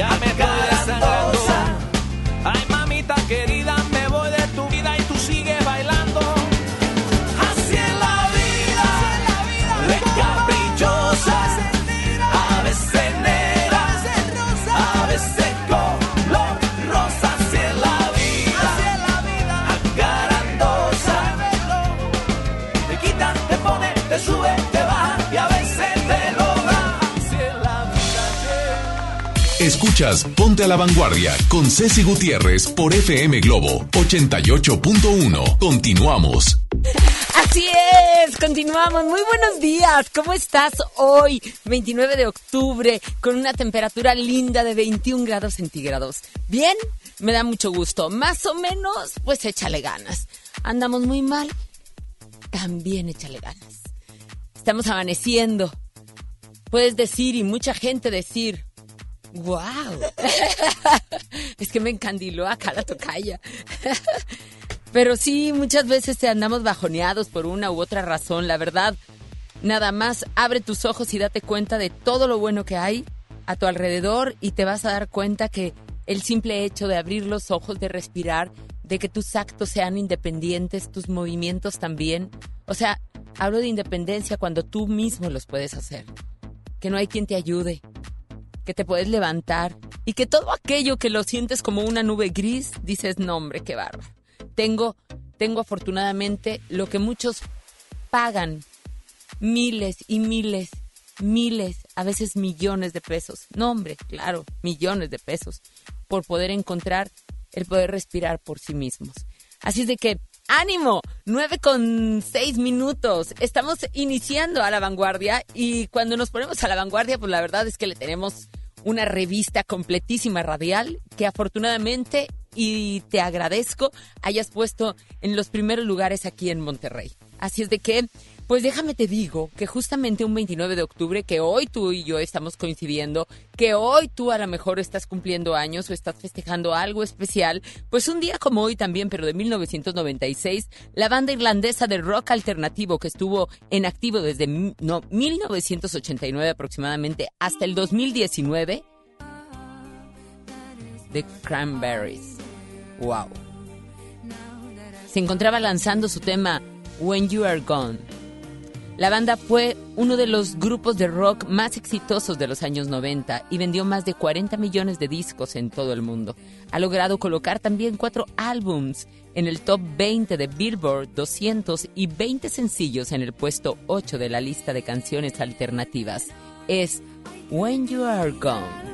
Ya me Ponte a la Vanguardia con Ceci Gutiérrez por FM Globo 88.1. Continuamos. Así es, continuamos. Muy buenos días. ¿Cómo estás hoy, 29 de octubre, con una temperatura linda de 21 grados centígrados? ¿Bien? Me da mucho gusto. Más o menos, pues échale ganas. Andamos muy mal, también échale ganas. Estamos amaneciendo. Puedes decir y mucha gente decir, ¡Wow! es que me encandiló acá la tocaya. Pero sí, muchas veces te andamos bajoneados por una u otra razón, la verdad. Nada más abre tus ojos y date cuenta de todo lo bueno que hay a tu alrededor y te vas a dar cuenta que el simple hecho de abrir los ojos, de respirar, de que tus actos sean independientes, tus movimientos también. O sea, hablo de independencia cuando tú mismo los puedes hacer. Que no hay quien te ayude, que te puedes levantar y que todo aquello que lo sientes como una nube gris, dices, no hombre, qué bárbaro. Tengo, tengo afortunadamente lo que muchos pagan, miles y miles, miles, a veces millones de pesos. No hombre, claro, millones de pesos, por poder encontrar el poder respirar por sí mismos. Así es de que ánimo, nueve con seis minutos. Estamos iniciando a la vanguardia y cuando nos ponemos a la vanguardia, pues la verdad es que le tenemos una revista completísima radial que afortunadamente y te agradezco hayas puesto en los primeros lugares aquí en Monterrey. Así es de que pues déjame te digo que justamente un 29 de octubre, que hoy tú y yo estamos coincidiendo, que hoy tú a lo mejor estás cumpliendo años o estás festejando algo especial, pues un día como hoy también, pero de 1996, la banda irlandesa de rock alternativo que estuvo en activo desde no, 1989 aproximadamente hasta el 2019, The Cranberries. ¡Wow! Se encontraba lanzando su tema When You Are Gone la banda fue uno de los grupos de rock más exitosos de los años 90 y vendió más de 40 millones de discos en todo el mundo. Ha logrado colocar también cuatro álbums en el top 20 de Billboard 200 y 20 sencillos en el puesto 8 de la lista de canciones alternativas. Es When You Are Gone.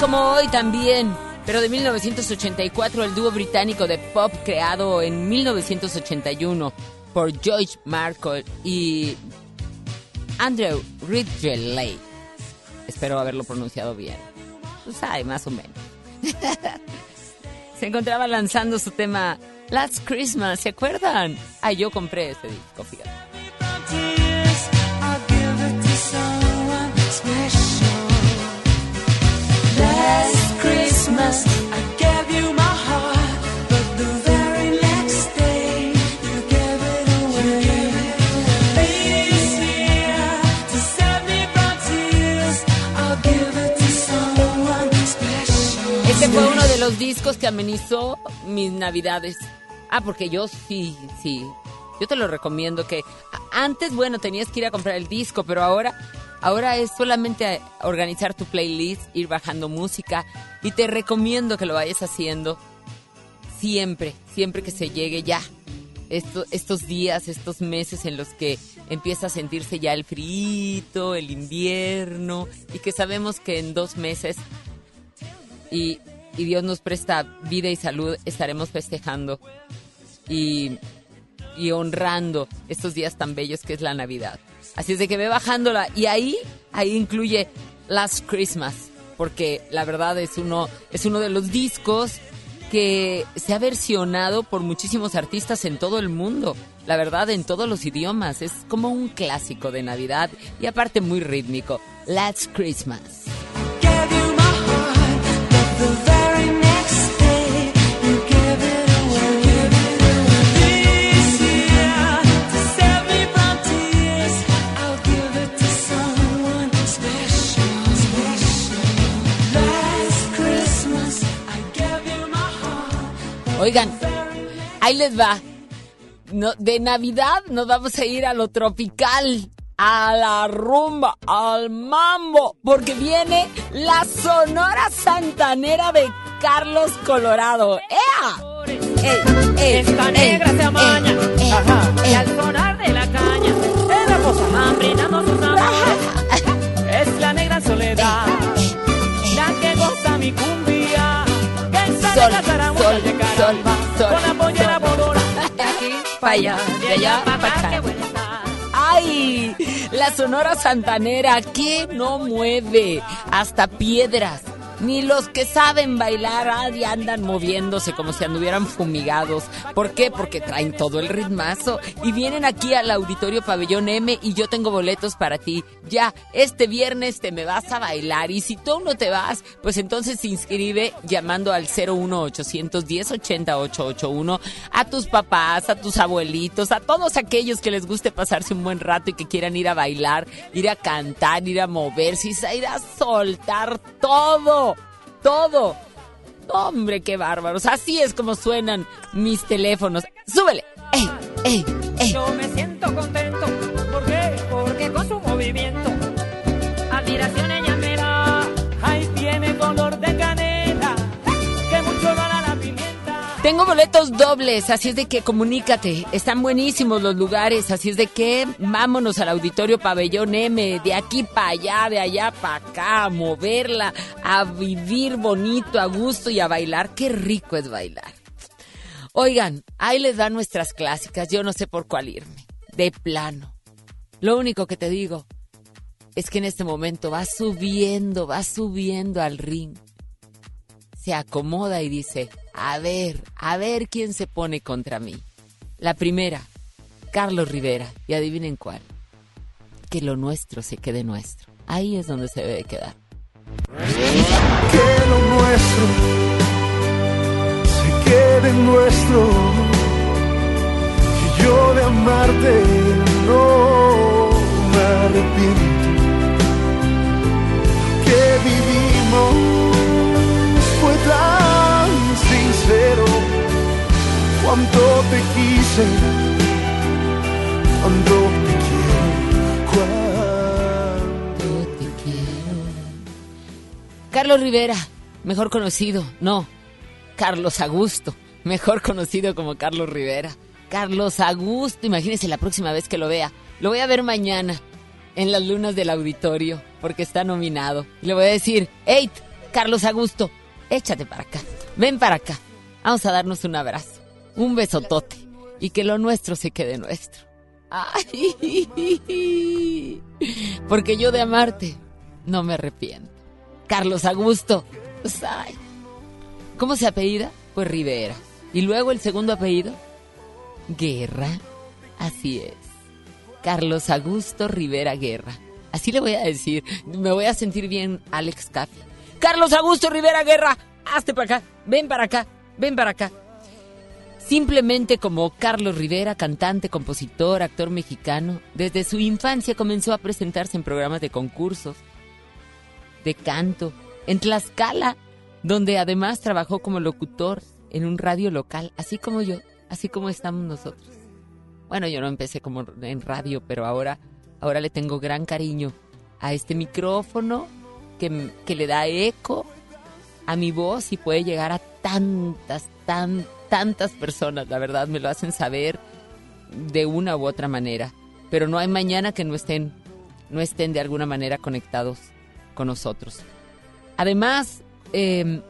Como hoy también, pero de 1984, el dúo británico de pop creado en 1981 por George Markle y Andrew Ridgeley. Espero haberlo pronunciado bien. Pues más o menos. Se encontraba lanzando su tema Last Christmas, ¿se acuerdan? Ah, yo compré ese disco, fíjate. Fue uno de los discos que amenizó mis navidades. Ah, porque yo sí, sí. Yo te lo recomiendo que antes, bueno, tenías que ir a comprar el disco, pero ahora Ahora es solamente organizar tu playlist, ir bajando música y te recomiendo que lo vayas haciendo siempre, siempre que se llegue ya. estos días, estos meses en los que empieza a sentirse ya el frío, el invierno y que sabemos que en dos meses y, Dios nos presta vida y salud, estaremos festejando y honrando estos días tan bellos que es la Navidad. Así es de que ve bajándola. Y ahí, ahí incluye Last Christmas. Porque la verdad es uno, es uno de los discos que se ha versionado por muchísimos artistas en todo el mundo. La verdad, en todos los idiomas. Es como un clásico de Navidad y aparte muy rítmico. Last Christmas. Oigan, ahí les va. No, de Navidad nos vamos a ir a lo tropical, a la rumba, al mambo, porque viene la Sonora Santanera de Carlos Colorado. ¡Ea! Esta negra se amaña y al sonar de la caña, en la posa brindando sus amores. Es la negra soledad, la que goza mi cumbia. Sol, sol, sol, sol, sol, con la pollera. De aquí Pa' allá, de allá pa' acá. ¡Ay! La Sonora Santanera, que no mueve hasta piedras. Ni los que saben bailar ay, andan moviéndose como si anduvieran fumigados. ¿Por qué? Porque traen todo el ritmazo. Y vienen aquí al Auditorio Pabellón M y yo tengo boletos para ti. Ya, este viernes te me vas a bailar. Y si tú no te vas, pues entonces se inscribe llamando al 01810 881 a tus papás, a tus abuelitos, a todos aquellos que les guste pasarse un buen rato y que quieran ir a bailar, ir a cantar, ir a moverse, ir a soltar todo, todo. Hombre, qué bárbaros. Así es como suenan mis teléfonos. ¡Súbele! ¡Ey, ey, ey! Yo me siento contento. ¿Por qué? Porque con su movimiento, admiración Tengo boletos dobles, así es de que comunícate. Están buenísimos los lugares, así es de que vámonos al auditorio Pabellón M, de aquí para allá, de allá para acá, a moverla, a vivir bonito, a gusto y a bailar. Qué rico es bailar. Oigan, ahí les dan nuestras clásicas, yo no sé por cuál irme. De plano. Lo único que te digo es que en este momento va subiendo, va subiendo al ring se acomoda y dice, a ver, a ver quién se pone contra mí. La primera, Carlos Rivera, y adivinen cuál. Que lo nuestro se quede nuestro. Ahí es donde se debe quedar. que lo nuestro se quede nuestro. Que yo de amarte no me arrepiento. Sincero. Cuánto te quise, te quiero, te quiero. Carlos Rivera, mejor conocido, no, Carlos Augusto, mejor conocido como Carlos Rivera. Carlos Augusto, imagínense la próxima vez que lo vea. Lo voy a ver mañana en las lunas del auditorio porque está nominado. Y le voy a decir, hey, Carlos Augusto, échate para acá, ven para acá. Vamos a darnos un abrazo, un besotote y que lo nuestro se quede nuestro. Ay, porque yo de amarte no me arrepiento. Carlos Augusto. pues, ay. ¿Cómo se apellida? Pues Rivera. Y luego el segundo apellido, Guerra. Así es. Carlos Augusto Rivera Guerra. Así le voy a decir. Me voy a sentir bien, Alex Capi. Carlos Augusto Rivera Guerra, hazte para acá. Ven para acá. Ven para acá. Simplemente como Carlos Rivera, cantante, compositor, actor mexicano, desde su infancia comenzó a presentarse en programas de concursos, de canto, en Tlaxcala, donde además trabajó como locutor en un radio local, así como yo, así como estamos nosotros. Bueno, yo no empecé como en radio, pero ahora, ahora le tengo gran cariño a este micrófono que, que le da eco a mi voz y puede llegar a tantas, tan, tantas personas, la verdad, me lo hacen saber de una u otra manera. Pero no hay mañana que no estén, no estén de alguna manera conectados con nosotros. Además, eh,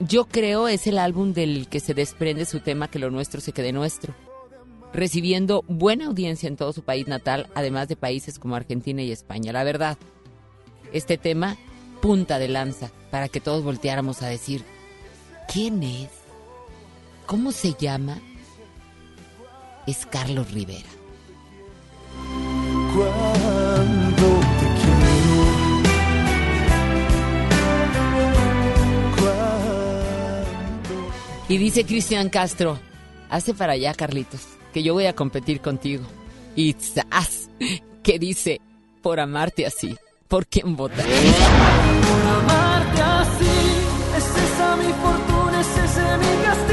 yo creo es el álbum del que se desprende su tema Que lo nuestro se quede nuestro, recibiendo buena audiencia en todo su país natal, además de países como Argentina y España. La verdad, este tema, punta de lanza, para que todos volteáramos a decir, ¿quién es? ¿Cómo se llama? Es Carlos Rivera. Cuánto te quiero. Cuánto. Y dice Cristian Castro, hace para allá, Carlitos, que yo voy a competir contigo. Y ¡zas! que dice, por amarte así, ¿por quién votar? Por amarte así, es esa mi fortuna, es ese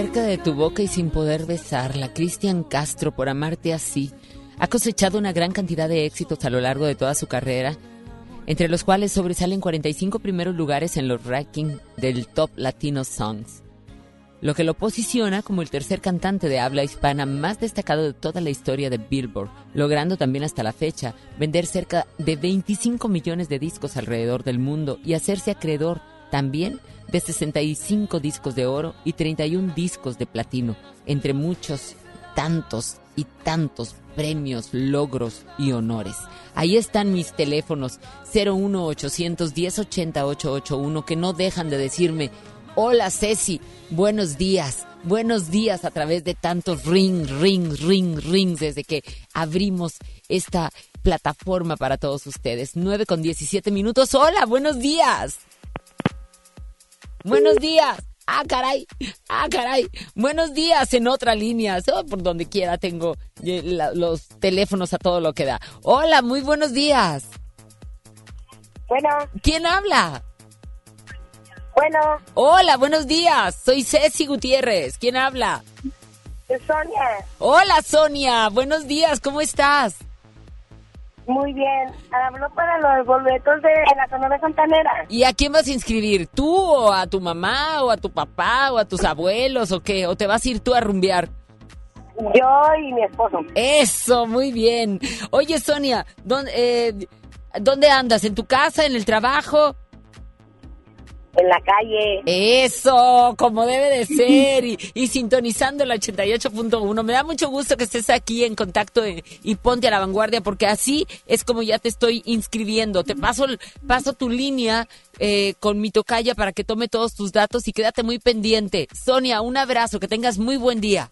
cerca de tu boca y sin poder besarla. Cristian Castro, por amarte así, ha cosechado una gran cantidad de éxitos a lo largo de toda su carrera, entre los cuales sobresalen 45 primeros lugares en los rankings del Top Latino Songs, lo que lo posiciona como el tercer cantante de habla hispana más destacado de toda la historia de Billboard, logrando también hasta la fecha vender cerca de 25 millones de discos alrededor del mundo y hacerse acreedor también de 65 discos de oro y 31 discos de platino, entre muchos tantos y tantos premios, logros y honores. Ahí están mis teléfonos 01800 1080 881 que no dejan de decirme, hola Ceci, buenos días, buenos días a través de tantos ring, ring, ring, rings desde que abrimos esta plataforma para todos ustedes. 9 con 17 minutos, hola, buenos días. Buenos días. Ah, caray. Ah, caray. Buenos días en otra línea. Oh, por donde quiera tengo eh, los teléfonos a todo lo que da. Hola, muy buenos días. Bueno, ¿Quién habla? bueno, Hola, buenos días. Soy Ceci Gutiérrez. ¿Quién habla? es Sonia. Hola, Sonia. Buenos días. ¿Cómo estás? Muy bien. Hablo para los boletos de la zona de Santanera. ¿Y a quién vas a inscribir? ¿Tú o a tu mamá o a tu papá o a tus abuelos o qué? ¿O te vas a ir tú a rumbear? Yo y mi esposo. Eso, muy bien. Oye, Sonia, ¿dónde, eh, ¿dónde andas? ¿En tu casa? ¿En el trabajo? En la calle. Eso, como debe de ser. Y, y sintonizando el 88.1. Me da mucho gusto que estés aquí en contacto y ponte a la vanguardia porque así es como ya te estoy inscribiendo. Te paso, paso tu línea eh, con mi tocaya para que tome todos tus datos y quédate muy pendiente. Sonia, un abrazo, que tengas muy buen día.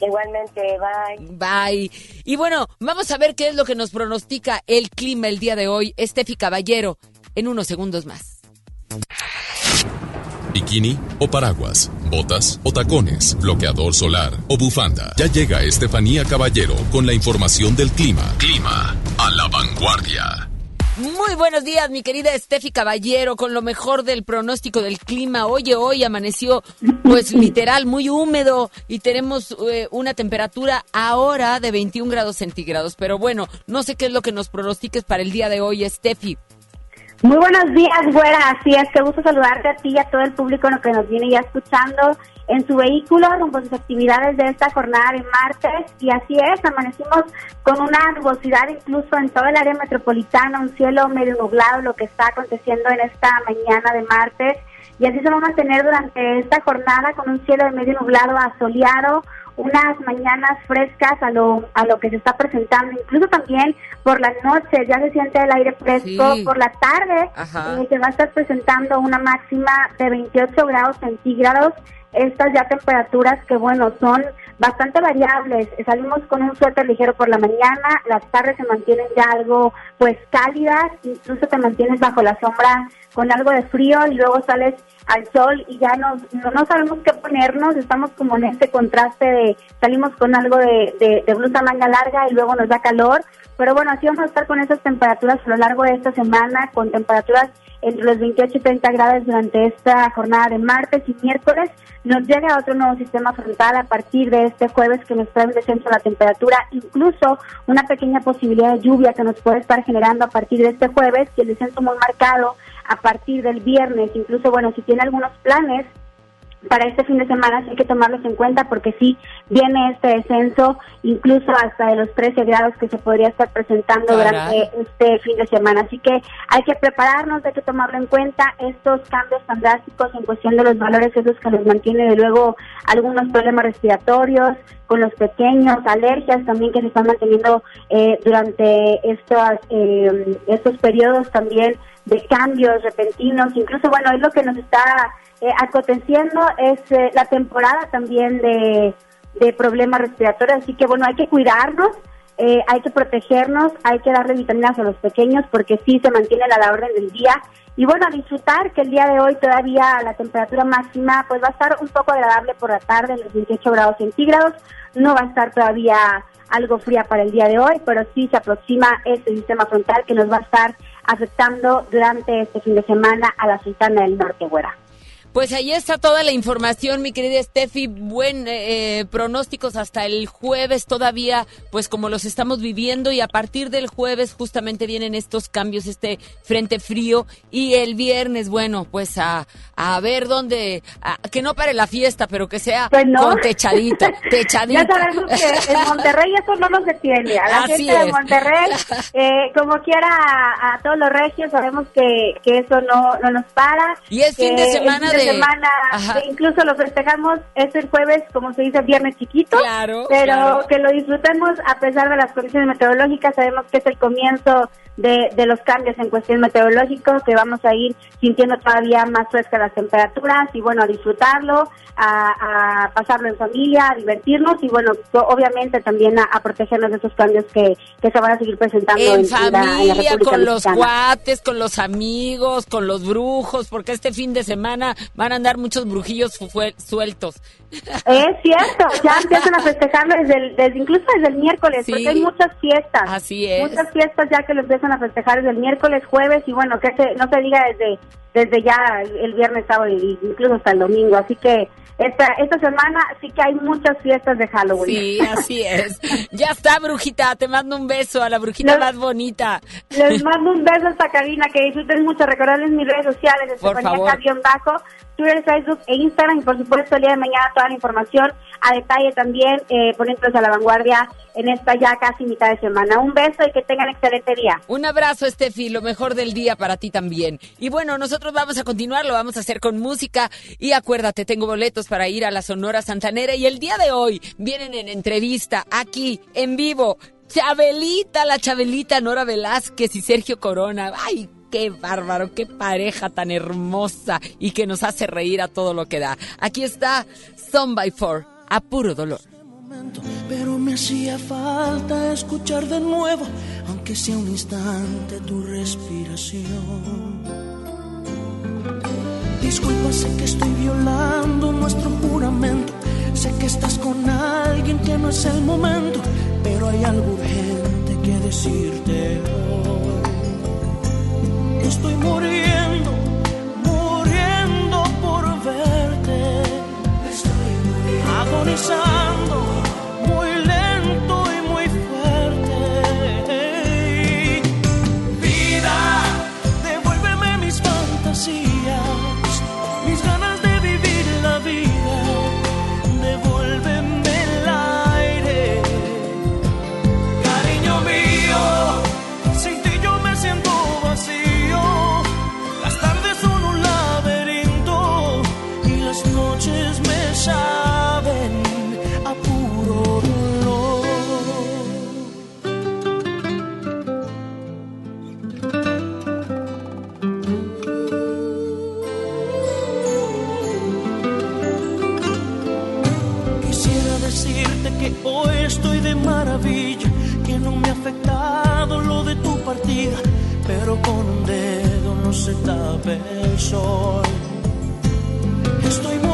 Igualmente, bye. Bye. Y bueno, vamos a ver qué es lo que nos pronostica el clima el día de hoy. Estefi Caballero, en unos segundos más. Bikini o paraguas, botas o tacones, bloqueador solar o bufanda. Ya llega Estefanía Caballero con la información del clima. Clima a la vanguardia. Muy buenos días, mi querida Estefi Caballero, con lo mejor del pronóstico del clima. Oye, hoy amaneció, pues literal, muy húmedo y tenemos eh, una temperatura ahora de 21 grados centígrados. Pero bueno, no sé qué es lo que nos pronostiques para el día de hoy, Estefi. Muy buenos días, güera. Así es, qué gusto saludarte a ti y a todo el público que nos viene ya escuchando en su vehículo rumbo a sus actividades de esta jornada de martes. Y así es, amanecimos con una nubosidad incluso en todo el área metropolitana, un cielo medio nublado, lo que está aconteciendo en esta mañana de martes. Y así se va a mantener durante esta jornada con un cielo de medio nublado a unas mañanas frescas a lo, a lo que se está presentando, incluso también por la noche ya se siente el aire fresco, Sí. por la tarde eh, se va a estar presentando una máxima de 28 grados centígrados, estas ya temperaturas que bueno son bastante variables, salimos con un suéter ligero por la mañana, las tardes se mantienen ya algo pues cálidas, incluso te mantienes bajo la sombra con algo de frío y luego sales al sol y ya no, no sabemos qué ponernos, estamos como en este contraste de salimos con algo de, de, de blusa manga larga y luego nos da calor, pero bueno, así vamos a estar con esas temperaturas a lo largo de esta semana, con temperaturas entre los 28 y 30 grados durante esta jornada de martes y miércoles. Nos llega otro nuevo sistema frontal a partir de este jueves que nos trae un descenso de la temperatura, incluso una pequeña posibilidad de lluvia que nos puede estar generando a partir de este jueves y el descenso muy marcado a partir del viernes. Incluso, bueno, si tiene algunos planes para este fin de semana sí hay que tomarlos en cuenta porque sí viene este descenso incluso hasta de los 13 grados que se podría estar presentando Caray. durante este fin de semana. Así que hay que prepararnos, hay que tomarlo en cuenta estos cambios tan drásticos en cuestión de los valores esos que nos mantiene de luego algunos problemas respiratorios con los pequeños, alergias también que se están manteniendo eh, durante estos, eh, estos periodos también de cambios repentinos, incluso bueno, es lo que nos está eh, aconteciendo es eh, la temporada también de, de problemas respiratorios, así que bueno, hay que cuidarnos, eh, hay que protegernos, hay que darle vitaminas a los pequeños porque sí se mantiene a la orden del día. Y bueno, disfrutar que el día de hoy todavía la temperatura máxima pues va a estar un poco agradable por la tarde, los 28 grados centígrados, no va a estar todavía algo fría para el día de hoy, pero sí se aproxima este sistema frontal que nos va a estar afectando durante este fin de semana a la Sultana del Norte, güera. Pues ahí está toda la información, mi querida Steffi. Buen eh, eh, pronósticos hasta el jueves todavía, pues como los estamos viviendo y a partir del jueves justamente vienen estos cambios, este frente frío y el viernes, bueno, pues a, a ver dónde, a- que no pare la fiesta, pero que sea Pues no. con techadito, techadito. Ya sabemos que en Monterrey eso no nos detiene. A la Así gente de es. Monterrey, eh, como quiera a, a todos los regios, sabemos que, que eso no, no nos para. Y es fin de semana fin de- semana, incluso lo festejamos es el jueves, como se dice, viernes chiquito. Claro, Pero claro. que lo disfrutemos a pesar de las condiciones meteorológicas. Sabemos que es el comienzo de, de los cambios en cuestión meteorológico, que vamos a ir sintiendo todavía más frescas las temperaturas y bueno, a disfrutarlo, a, a pasarlo en familia, a divertirnos y bueno, obviamente también a, a protegernos de esos cambios que, que se van a seguir presentando En en, en la- en la familia, con los cuates, con los amigos, con los brujos, porque este fin de semana van a andar muchos brujillos sueltos. Es cierto, ya empiezan a festejarlo desde, el- desde incluso desde el miércoles, Sí. porque hay muchas fiestas. Así es. Muchas fiestas ya que lo empiezan a festejar desde el miércoles, jueves y bueno, que se, no se diga desde desde ya el viernes, sábado y incluso hasta el domingo. Así que esta esta semana sí que hay muchas fiestas de Halloween. Sí, así es. Ya está, brujita. Te mando un beso a la brujita No. más bonita. Les mando un beso a esta cabina, que disfruten mucho. Recordarles mis redes sociales, Por favor. Bajo Twitter, Facebook e Instagram. Y por supuesto, el día de mañana toda la información a detalle también, eh, a la vanguardia en esta ya casi mitad de semana. Un beso y que tengan excelente día. Un abrazo, Estefi, lo mejor del día para ti también. Y bueno, nosotros vamos a continuar, lo vamos a hacer con música. Y acuérdate, tengo boletos para ir a la Sonora Santanera. Y el día de hoy vienen en entrevista aquí, en vivo, Chabelita, la Chabelita Nora Velázquez y Sergio Corona. ¡Ay! Qué bárbaro, qué pareja tan hermosa y que nos hace reír a todo lo que da. Aquí está Son by Four, a puro dolor. pero me hacía falta escuchar de nuevo, aunque sea un instante, tu respiración. Disculpa, sé que estoy violando nuestro juramento, sé que estás con alguien que no es el momento, pero hay algo urgente que decirte hoy. Estoy muriendo, muriendo por verte. Estoy. Agonizando, que hoy estoy de maravilla, que no me ha afectado lo de tu partida, pero con un dedo no se tapa el sol. Estoy muriendo,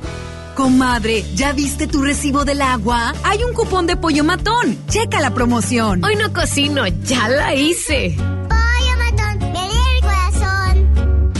Comadre, ¿ya viste tu recibo del agua? Hay un cupón de pollo matón. Checa la promoción. Hoy no cocino, ya la hice.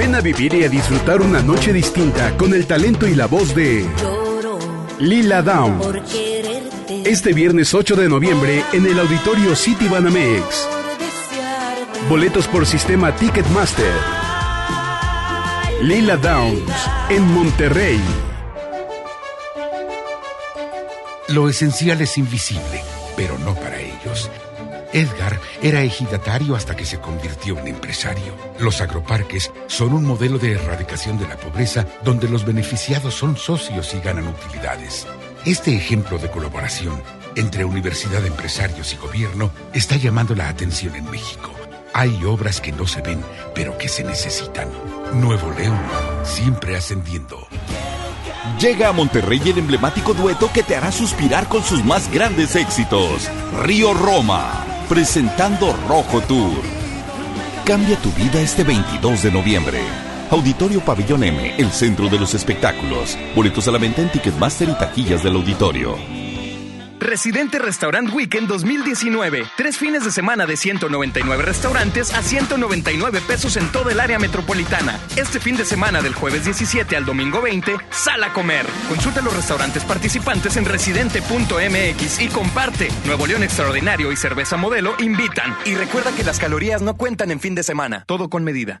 Ven a vivir y a disfrutar una noche distinta con el talento y la voz de Lila Down. Este viernes 8 de noviembre en el auditorio City Banamex. Boletos por sistema Ticketmaster. Lila Downs en Monterrey. Lo esencial es invisible, pero no para ellos. Edgar era ejidatario hasta que se convirtió en empresario. Los agroparques son un modelo de erradicación de la pobreza donde los beneficiados son socios y ganan utilidades. Este ejemplo de colaboración entre universidad, empresarios y gobierno está llamando la atención en México. Hay obras que no se ven, pero que se necesitan. Nuevo León, siempre ascendiendo. Llega a Monterrey el emblemático dueto que te hará suspirar con sus más grandes éxitos. Río Roma, presentando Rojo Tour. Cambia tu vida este 22 de noviembre. Auditorio Pabellón M, el centro de los espectáculos. Boletos a la venta en Ticketmaster y taquillas del auditorio. Residente Restaurant Weekend 2019. Tres fines de semana de 199 restaurantes a 199 pesos en toda el área metropolitana. Este fin de semana del jueves 17 al domingo 20, sal a comer. Consulta los restaurantes participantes en residente.mx y comparte. Nuevo León Extraordinario y Cerveza Modelo invitan. Y recuerda que las calorías no cuentan en fin de semana. Todo con medida.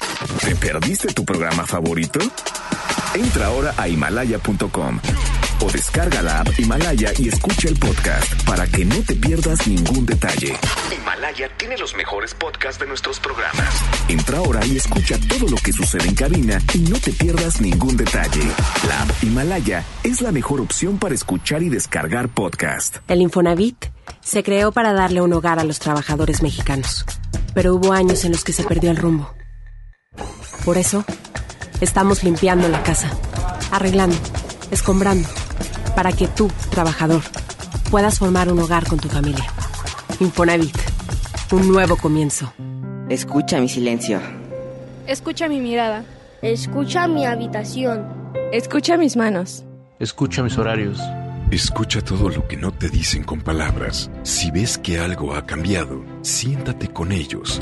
¿Te perdiste tu programa favorito? Entra ahora a himalaya.com o descarga la app Himalaya y escucha el podcast para que no te pierdas ningún detalle. Himalaya tiene los mejores podcasts de nuestros programas. Entra ahora y escucha todo lo que sucede en cabina y no te pierdas ningún detalle. La app Himalaya es la mejor opción para escuchar y descargar podcast. El Infonavit se creó para darle un hogar a los trabajadores mexicanos, pero hubo años en los que se perdió el rumbo. Por eso, estamos limpiando la casa, arreglando, escombrando, para que tú, trabajador, puedas formar un hogar con tu familia. Infonavit, un nuevo comienzo. Escucha mi silencio. Escucha mi mirada. Escucha mi habitación. Escucha mis manos. Escucha mis horarios. Escucha todo lo que no te dicen con palabras. Si ves que algo ha cambiado, siéntate con ellos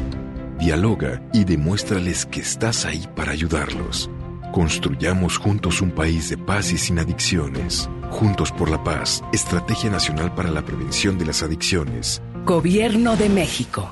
dialoga y demuéstrales que estás ahí para ayudarlos. Construyamos juntos un país de paz y sin adicciones. Juntos por la paz, Estrategia Nacional para la Prevención de las Adicciones. Gobierno de México.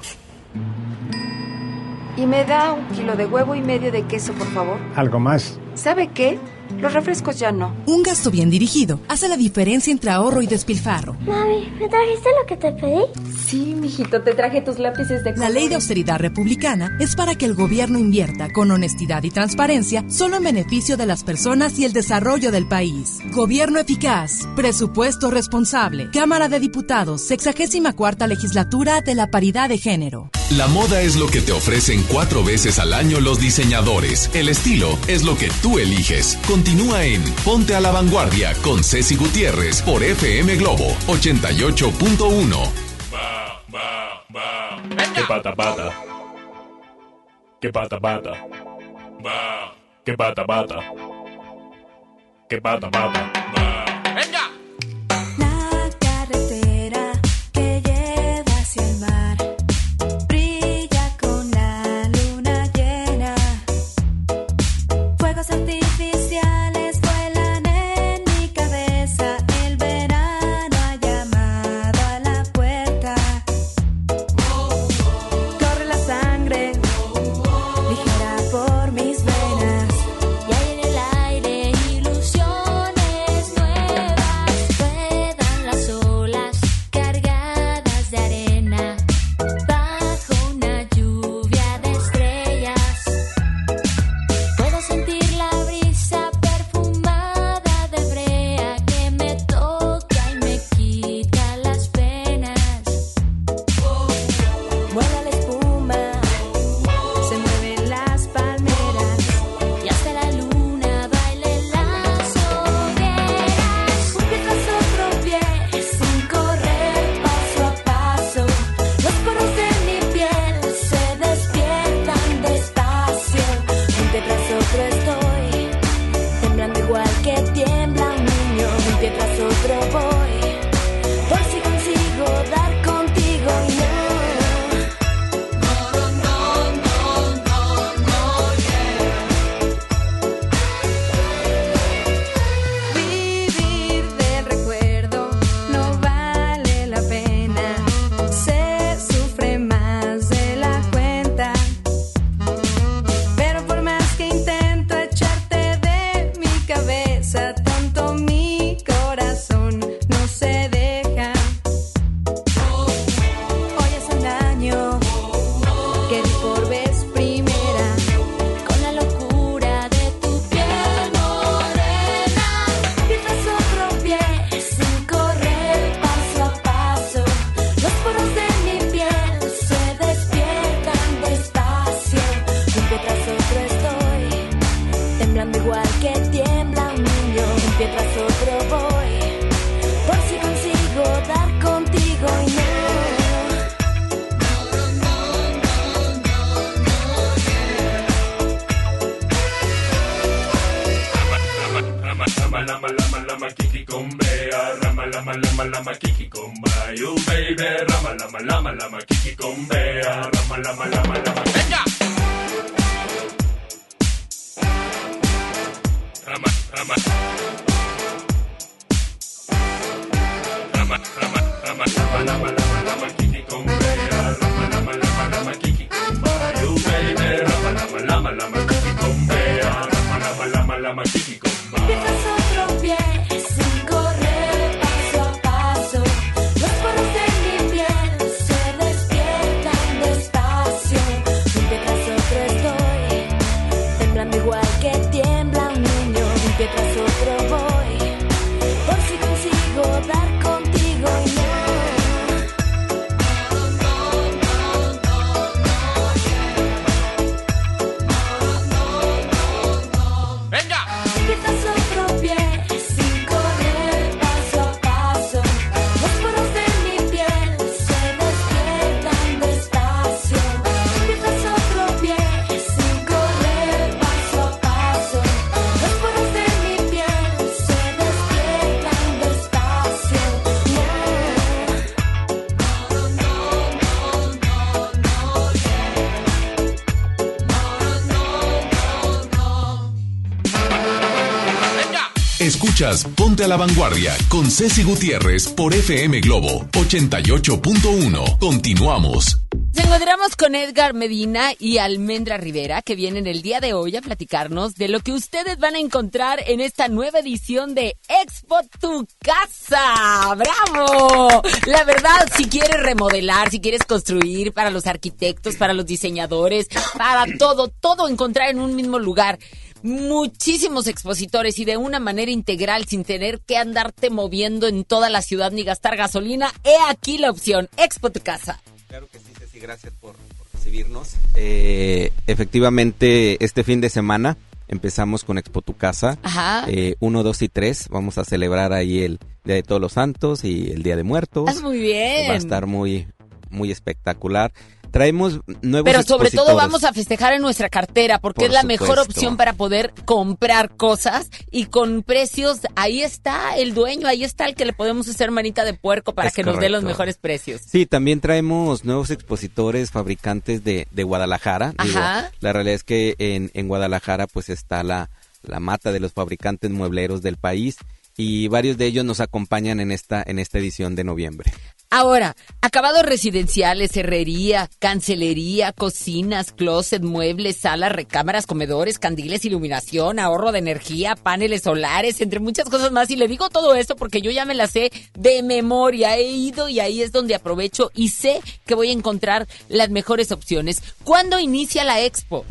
Y me da un kilo de huevo y medio de queso, por favor. ¿Algo más? ¿Sabe qué? Los refrescos ya no. Un gasto bien dirigido hace la diferencia entre ahorro y despilfarro. Mami, ¿me trajiste lo que te pedí? Sí, mijito, te traje tus lápices de color. La ley de austeridad republicana es para que el gobierno invierta con honestidad y transparencia solo en beneficio de las personas y el desarrollo del país. Gobierno eficaz, presupuesto responsable. Cámara de Diputados, 64 cuarta legislatura de la paridad de género. La moda es lo que te ofrecen cuatro veces al año los diseñadores. El estilo es lo que tú eliges continúa en Ponte a la Vanguardia con Ceci Gutiérrez por FM Globo 88.1. Que pata pata. Que pata pata. Que pata pata. Que pata pata. Ponte a la Vanguardia con Ceci Gutiérrez por FM Globo 88.1. Continuamos. Nos encontramos con Edgar Medina y Almendra Rivera que vienen el día de hoy a platicarnos de lo que ustedes van a encontrar en esta nueva edición de Expo Tu Casa. ¡Bravo! La verdad, si quieres remodelar, si quieres construir para los arquitectos, para los diseñadores, para todo, todo encontrar en un mismo lugar muchísimos expositores y de una manera integral sin tener que andarte moviendo en toda la ciudad ni gastar gasolina, he aquí la opción, Expo Tu Casa. Claro que sí, Ceci, gracias por, recibirnos. Eh, efectivamente, este fin de semana empezamos con Expo Tu Casa. Ajá. 1, eh, 2 y 3. Vamos a celebrar ahí el Día de Todos los Santos y el Día de Muertos. Es muy bien. Va a estar muy, muy espectacular. Traemos nuevos Pero sobre todo vamos a festejar en nuestra cartera porque Por es la mejor opción para poder comprar cosas y con precios, ahí está el dueño, ahí está el que le podemos hacer manita de puerco para Es que nos dé los mejores precios. Sí, también traemos nuevos expositores, fabricantes de, de Guadalajara. Digo, Ajá. la realidad es que en, en Guadalajara pues está la, la mata de los fabricantes muebleros del país y varios de ellos nos acompañan en esta, en esta edición de noviembre. Ahora, acabados residenciales, herrería, cancelería, cocinas, closet, muebles, salas, recámaras, comedores, candiles, iluminación, ahorro de energía, paneles solares, entre muchas cosas más. Y le digo todo esto porque yo ya me la sé de memoria. He ido y ahí es donde aprovecho y sé que voy a encontrar las mejores opciones. ¿Cuándo inicia la expo?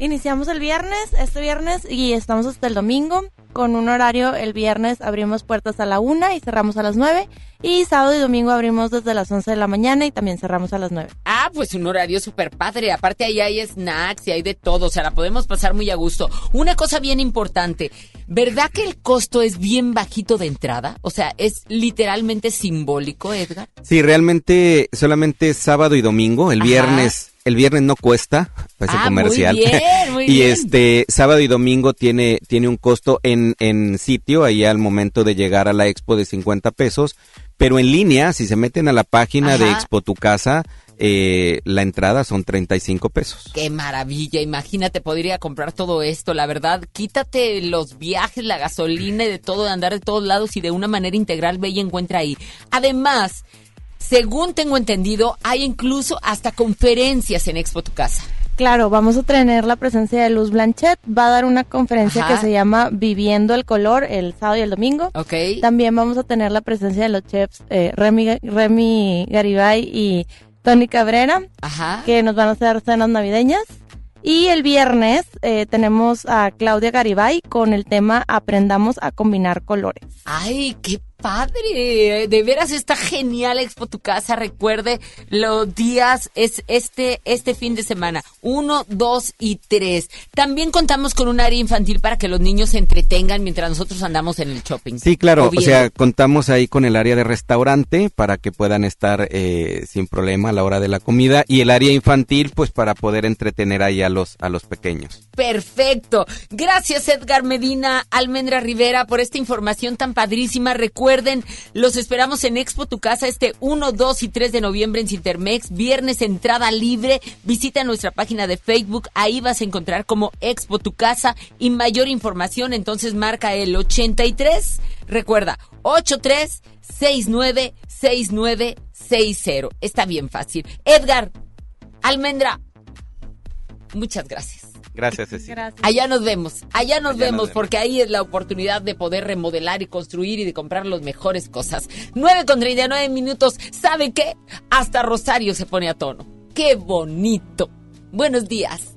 Iniciamos el viernes, este viernes, y estamos hasta el domingo. Con un horario, el viernes abrimos puertas a la una y cerramos a las nueve. Y sábado y domingo abrimos desde las 11 de la mañana y también cerramos a las nueve. Ah, pues un horario súper padre. Aparte ahí hay snacks y hay de todo. O sea, la podemos pasar muy a gusto. Una cosa bien importante. ¿Verdad que el costo es bien bajito de entrada? O sea, es literalmente simbólico, Edgar. Sí, realmente solamente sábado y domingo, el Ajá. viernes, el viernes no cuesta, parece Ah, comercial. muy bien, muy y bien. este sábado y domingo tiene tiene un costo en en sitio ahí al momento de llegar a la expo de 50 pesos, pero en línea si se meten a la página de. Expo Tu Casa, eh, la entrada son 35 pesos. Qué maravilla, imagínate, podría comprar todo esto, la verdad, quítate los viajes, la gasolina y de todo, de andar de todos lados y de una manera integral ve y encuentra ahí. Además, según tengo entendido, hay incluso hasta conferencias en Expo Tu Casa. Claro, vamos a tener la presencia de Luz Blanchet. Va a dar una conferencia Ajá. que se llama Viviendo el Color el sábado y el domingo. Ok. También vamos a tener la presencia de los chefs eh, Remy, Remy Garibay y Tony Cabrera, Ajá. que nos van a hacer cenas navideñas. Y el viernes eh, tenemos a Claudia Garibay con el tema Aprendamos a combinar colores. Ay, qué padre. De veras está genial Expo Tu Casa. Recuerde, los días es este, este fin de semana. Uno, dos y tres. También contamos con un área infantil para que los niños se entretengan mientras nosotros andamos en el shopping. Sí, claro, o sea, contamos ahí con el área de restaurante para que puedan estar eh, sin problema a la hora de la comida y el área infantil pues para poder entretener ahí a los a los pequeños. Perfecto. Gracias Edgar Medina, Almendra Rivera por esta información tan padrísima. Recuerden, los esperamos en Expo Tu Casa este 1, 2 y 3 de noviembre en Cintermex. Viernes entrada libre. Visita nuestra página de Facebook. Ahí vas a encontrar como Expo Tu Casa y mayor información. Entonces marca el 83. Recuerda, 83 69 69 60. Está bien fácil. Edgar, Almendra, muchas gracias. Gracias, Ceci. Allá nos vemos, allá nos Allá nos vemos, vemos. porque ahí es la oportunidad de poder remodelar y construir y de comprar las mejores cosas. 9 con 39 minutos, ¿sabe qué? Hasta Rosario se pone a tono. ¡Qué bonito! Buenos días.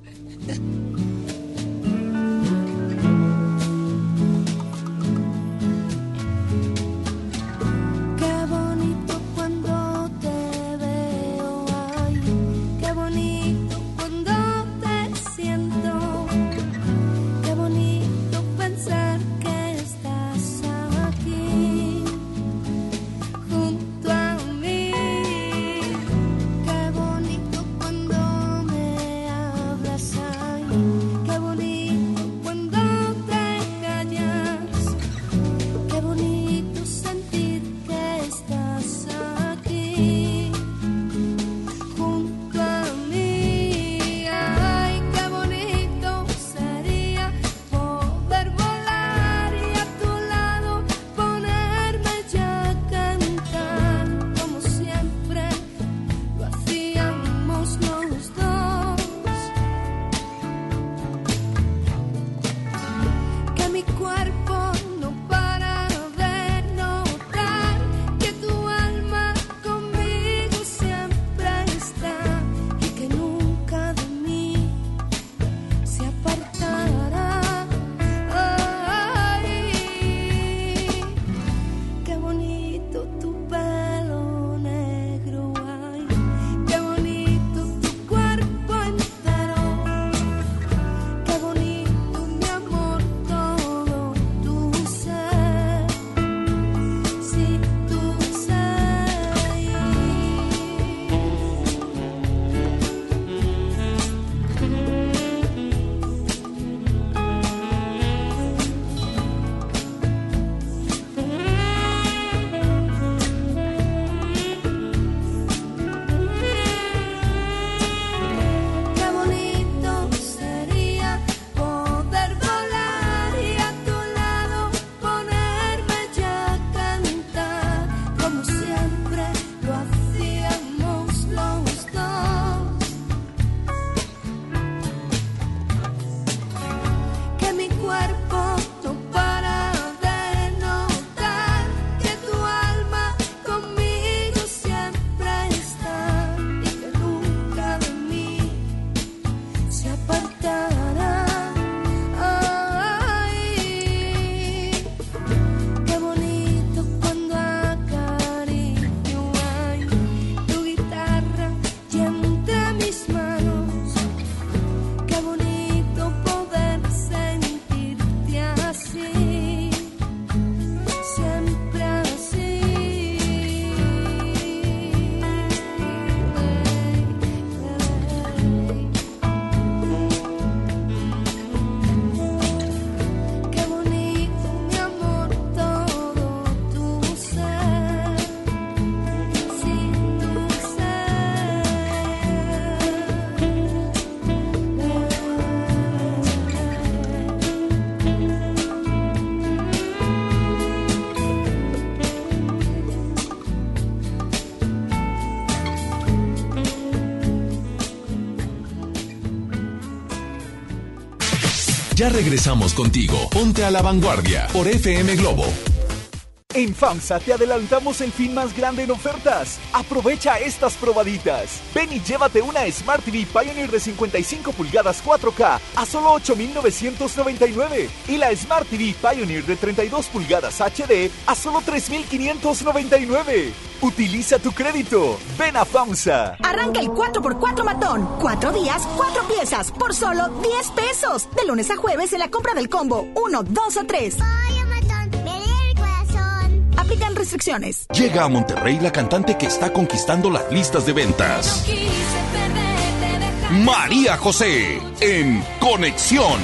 Ya regresamos contigo. Ponte a la vanguardia por FM Globo. En FAMSA te adelantamos el fin más grande en ofertas. Aprovecha estas probaditas. Ven y llévate una Smart TV Pioneer de 55 pulgadas 4K a solo 8,999 y la Smart TV Pioneer de 32 pulgadas HD a solo 3,599. Utiliza tu crédito. Ven a FAMSA. Arranca el 4x4 matón. Cuatro días, cuatro piezas, por solo 10 pesos. De lunes a jueves en la compra del combo 1, 2 o 3. Aplican restricciones. Llega a Monterrey la cantante que está conquistando las listas de ventas. María José en Conexión.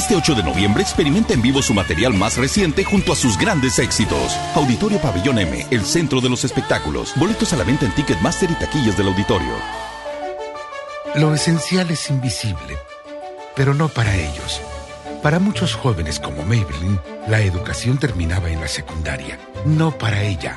Este 8 de noviembre experimenta en vivo su material más reciente junto a sus grandes éxitos. Auditorio Pabellón M, el centro de los espectáculos. Boletos a la venta en Ticketmaster y taquillas del auditorio. Lo esencial es invisible, pero no para ellos. Para muchos jóvenes como Maybelline, la educación terminaba en la secundaria. No para ella.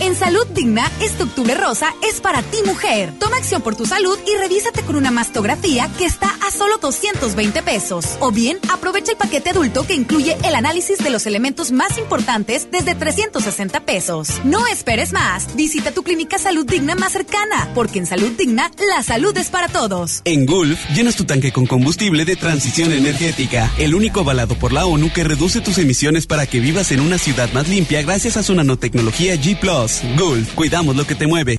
En Salud Digna, este octubre rosa es para ti mujer. Toma acción por tu salud y revísate con una mastografía que está a solo 220 pesos. O bien, aprovecha el paquete adulto que incluye el análisis de los elementos más importantes desde 360 pesos. No esperes más. Visita tu clínica Salud Digna más cercana, porque en Salud Digna, la salud es para todos. En Gulf, llenas tu tanque con combustible de transición energética, el único avalado por la ONU que reduce tus emisiones para que vivas en una ciudad más limpia gracias a su nanotecnología G ⁇ Gulf, cuidamos lo que te mueve.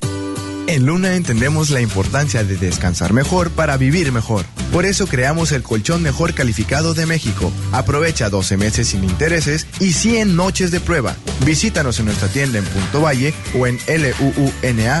En Luna entendemos la importancia de descansar mejor para vivir mejor. Por eso creamos el colchón mejor calificado de México. Aprovecha 12 meses sin intereses y 100 noches de prueba. Visítanos en nuestra tienda en Punto Valle o en luuna.mx.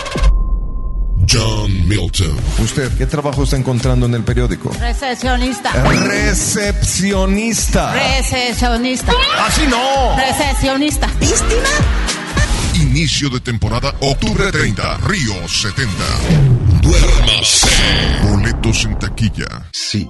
John Milton. ¿Usted qué trabajo está encontrando en el periódico? Recepcionista. Recepcionista. Recepcionista. Así no. Recepcionista. ¿Víctima? Inicio de temporada, octubre 30, Río 70. Duérmase. Boletos en taquilla. Sí,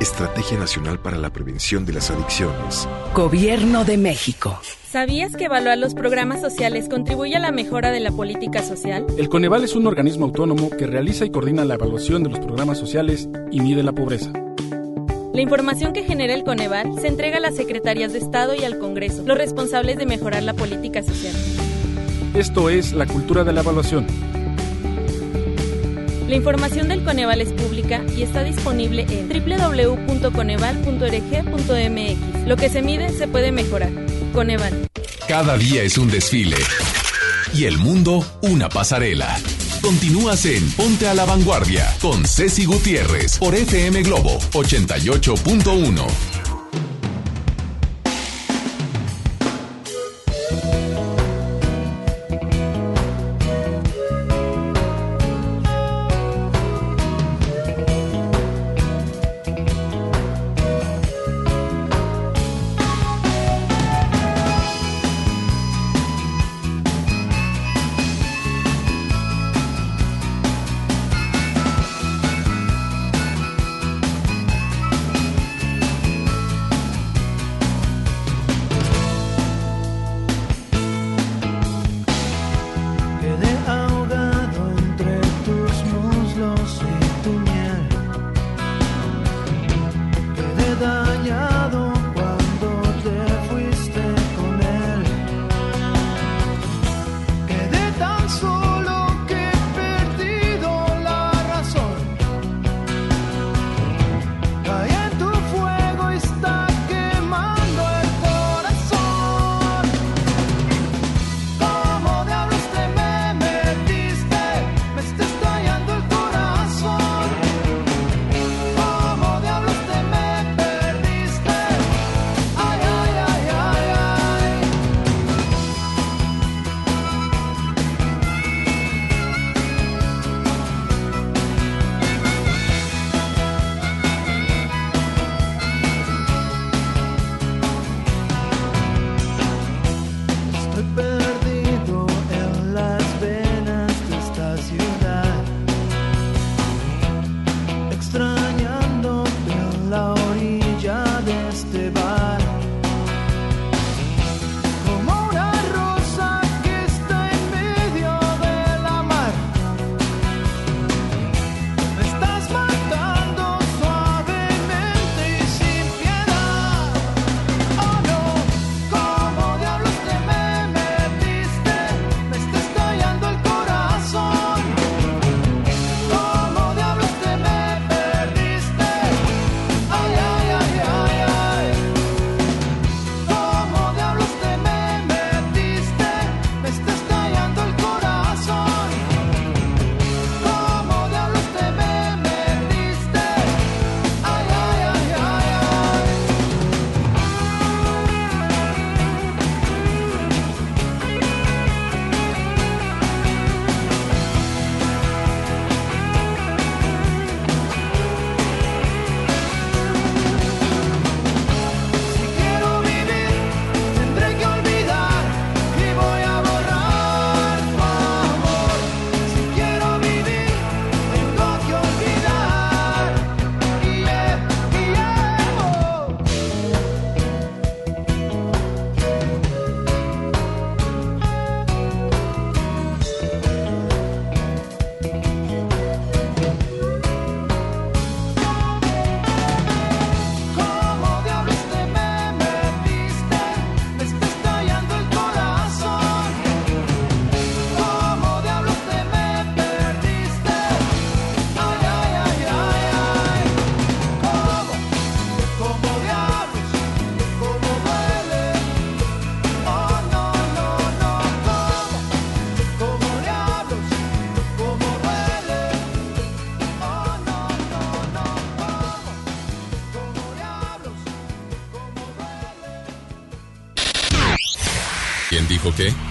Estrategia Nacional para la Prevención de las Adicciones. Gobierno de México. ¿Sabías que evaluar los programas sociales contribuye a la mejora de la política social? El Coneval es un organismo autónomo que realiza y coordina la evaluación de los programas sociales y mide la pobreza. La información que genera el Coneval se entrega a las secretarias de Estado y al Congreso, los responsables de mejorar la política social. Esto es la cultura de la evaluación. La información del Coneval es pública y está disponible en www.coneval.org.mx. Lo que se mide se puede mejorar. Coneval. Cada día es un desfile y el mundo una pasarela. Continúas en Ponte a la Vanguardia con Ceci Gutiérrez por FM Globo 88.1.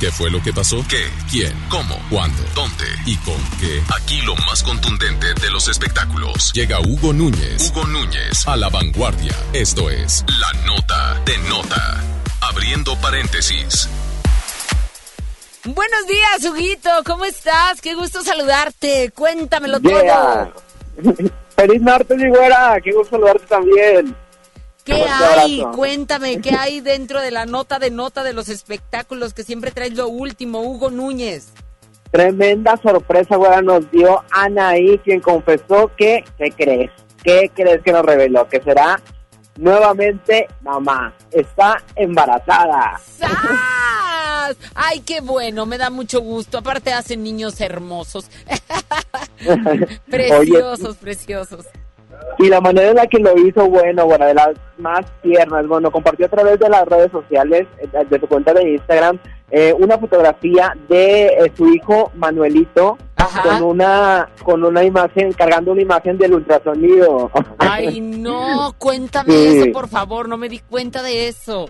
qué? ¿Qué fue lo que pasó? ¿Qué? ¿Quién? ¿Cómo? ¿Cuándo? ¿Dónde? ¿Y con qué? Aquí lo más contundente de los espectáculos. Llega Hugo Núñez. Hugo Núñez a la vanguardia. Esto es La Nota de Nota. Abriendo paréntesis. Buenos días, Huguito. ¿Cómo estás? Qué gusto saludarte. Cuéntamelo Yeah. todo. Feliz martes, mi güera. Qué gusto saludarte también. ¿Qué Fuerte hay? abrazo. Cuéntame, ¿qué hay dentro de la nota de nota de los espectáculos que siempre traes lo último, Hugo Núñez? Tremenda sorpresa, güera, nos dio Anaí, quien confesó que, ¿qué crees? ¿Qué crees que nos reveló? Que será nuevamente mamá. Está embarazada. ¡Sas! Ay, qué bueno, me da mucho gusto. Aparte hacen niños hermosos. preciosos, preciosos. Y la manera en la que lo hizo, bueno, bueno, de las más tiernas, bueno, compartió a través de las redes sociales, eh, de su cuenta de Instagram, eh, una fotografía de eh, su hijo Manuelito con una con una imagen, cargando una imagen del ultrasonido. Ay, no, cuéntame Sí. eso, por favor, no me di cuenta de eso.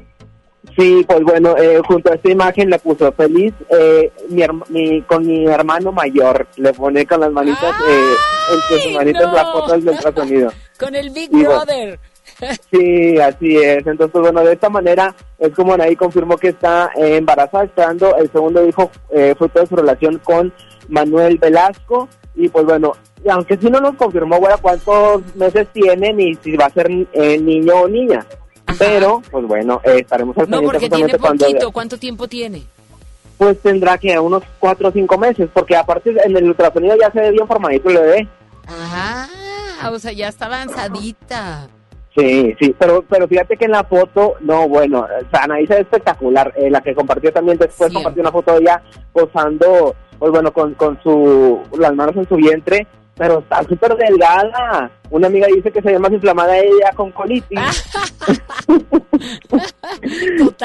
Sí, pues bueno, eh, junto a esta imagen le puso feliz eh, mi, mi- con mi hermano mayor. Le pone con las manitas, eh, entre sus manitas la foto del ultrasonido. Con el Big Y bueno. Brother. Sí, así es. Entonces, bueno, de esta manera es como Anaí confirmó que está eh, embarazada, esperando el segundo hijo eh, fruto de su relación con Manuel Velasco. Y pues bueno, y aunque sí no nos confirmó, bueno, cuántos meses tienen y si va a ser eh, niño o niña. Pero, pues bueno, eh, estaremos al No, porque tiene justamente cuando- poquito. ¿Cuánto tiempo tiene? Pues tendrá que unos cuatro o cinco meses, porque aparte en el ultrasonido ya se ve bien formadito el bebé. Ah, o sea, ya está avanzadita. Sí, sí, pero pero fíjate que en la foto, no, bueno, o sea, Anaí se ve espectacular. Eh, la que compartió también después compartió una foto de ella posando, pues bueno, con, con su las manos en su vientre, pero está súper delgada. Una amiga dice que se ve más inflamada ella con colitis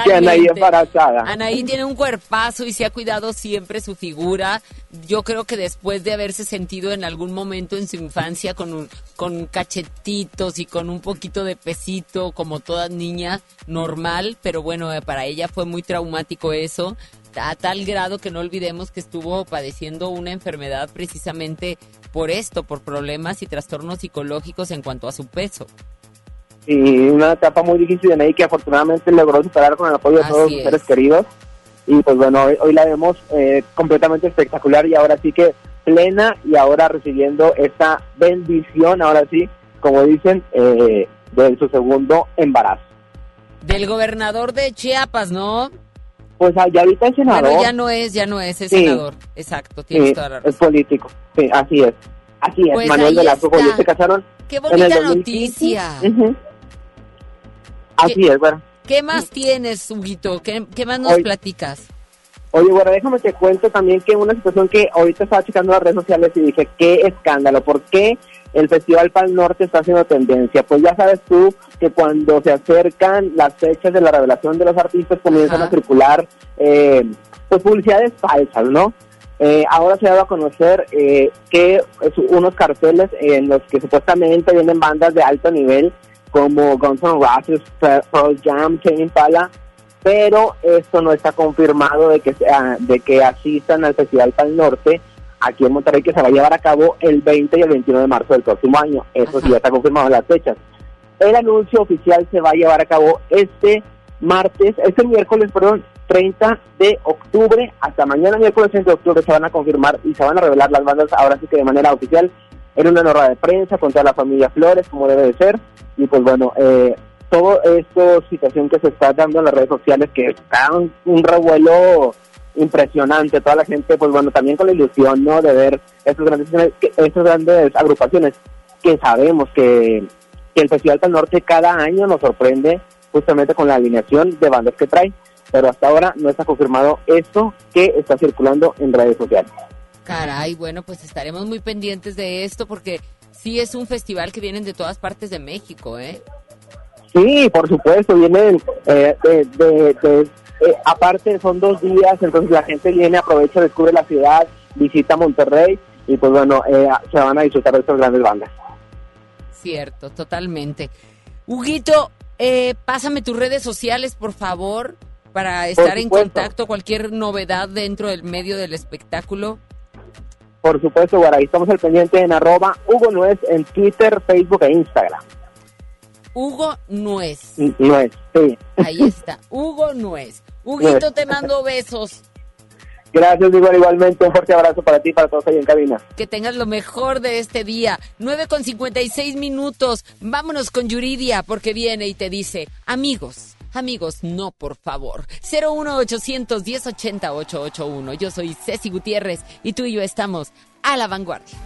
que Anaí embarazada. Anaí tiene un cuerpazo y se ha cuidado siempre su figura. Yo creo que después de haberse sentido en algún momento en su infancia con, un, con cachetitos y con un poquito de pesito, como toda niña normal, pero bueno, eh, para ella fue muy traumático eso, a tal grado que no olvidemos que estuvo padeciendo una enfermedad precisamente por esto, por problemas y trastornos psicológicos en cuanto a su peso. Sí, una etapa muy difícil de Anaí que afortunadamente logró superar con el apoyo de todos sus es. seres queridos. Y pues bueno, hoy, hoy la vemos eh, completamente espectacular y ahora sí que plena y ahora recibiendo esta bendición, ahora sí, como dicen, eh, de su segundo embarazo. Del gobernador de Chiapas, ¿no? Pues allá ahorita el senador. Bueno, ya no es, ya no es, es Sí. senador. Exacto, tienes sí, toda la es razón. político. Sí, así es. Así es, Pues Manuel Velasco. Luis se casaron. Qué en el bonita 2015. noticia. Así es, bueno. ¿Qué más tienes, Huguito? ¿Qué, qué más nos Hoy- platicas? Oye, bueno, déjame te cuento también que una situación que ahorita estaba checando las redes sociales y dije, qué escándalo, ¿por qué el Festival Pal Norte está haciendo tendencia? Pues ya sabes tú que cuando se acercan las fechas de la revelación de los artistas comienzan a circular eh, pues publicidades falsas, ¿no? Eh, ahora se ha dado a conocer eh, que es unos carteles en los que supuestamente vienen bandas de alto nivel como Guns N' Roses, Pearl Jam, Tame Impala, pero esto no está confirmado de que sea, de que asistan al Festival Pal Norte aquí en Monterrey que se va a llevar a cabo el 20 y el 21 de marzo del próximo año. Eso sí ya está confirmado en las fechas. El anuncio oficial se va a llevar a cabo este martes, este miércoles, perdón, 30 de octubre, hasta mañana miércoles 30 de octubre se van a confirmar y se van a revelar las bandas ahora sí que de manera oficial en una rueda de prensa con toda la familia Flores, como debe de ser, y pues bueno, eh, todo esto, situación que se está dando en las redes sociales, que está un, revuelo impresionante, toda la gente, pues bueno, también con la ilusión, ¿no?, de ver estos grandes, estas grandes agrupaciones, que sabemos que, que el Festival del Norte cada año nos sorprende justamente con la alineación de bandas que trae, pero hasta ahora no está confirmado esto que está circulando en redes sociales. Caray, bueno, pues estaremos muy pendientes de esto porque sí es un festival que vienen de todas partes de México, ¿eh? Sí, por supuesto, vienen eh, de, de- de- eh, aparte son dos días, entonces la gente viene, aprovecha, descubre la ciudad, visita Monterrey y pues bueno, eh, se van a disfrutar de estas grandes bandas. Cierto, totalmente. Huguito, eh, pásame tus redes sociales, por favor. para estar en contacto, cualquier novedad dentro del medio del espectáculo. Por supuesto, Guara, estamos al pendiente en arroba Hugo Nuez en Twitter, Facebook e Instagram. Hugo Nuez. Nuez, sí. Ahí está, Hugo Nuez. Huguito, Nuez. te mando besos. Gracias, igual, igualmente. Un fuerte abrazo para ti y para todos ahí en cabina. Que tengas lo mejor de este día. 9 con 56 minutos. Vámonos con Yuridia porque viene y te dice, amigos, amigos, no, por favor. 01800 1080 881. Yo soy Ceci Gutiérrez y tú y yo estamos a la vanguardia.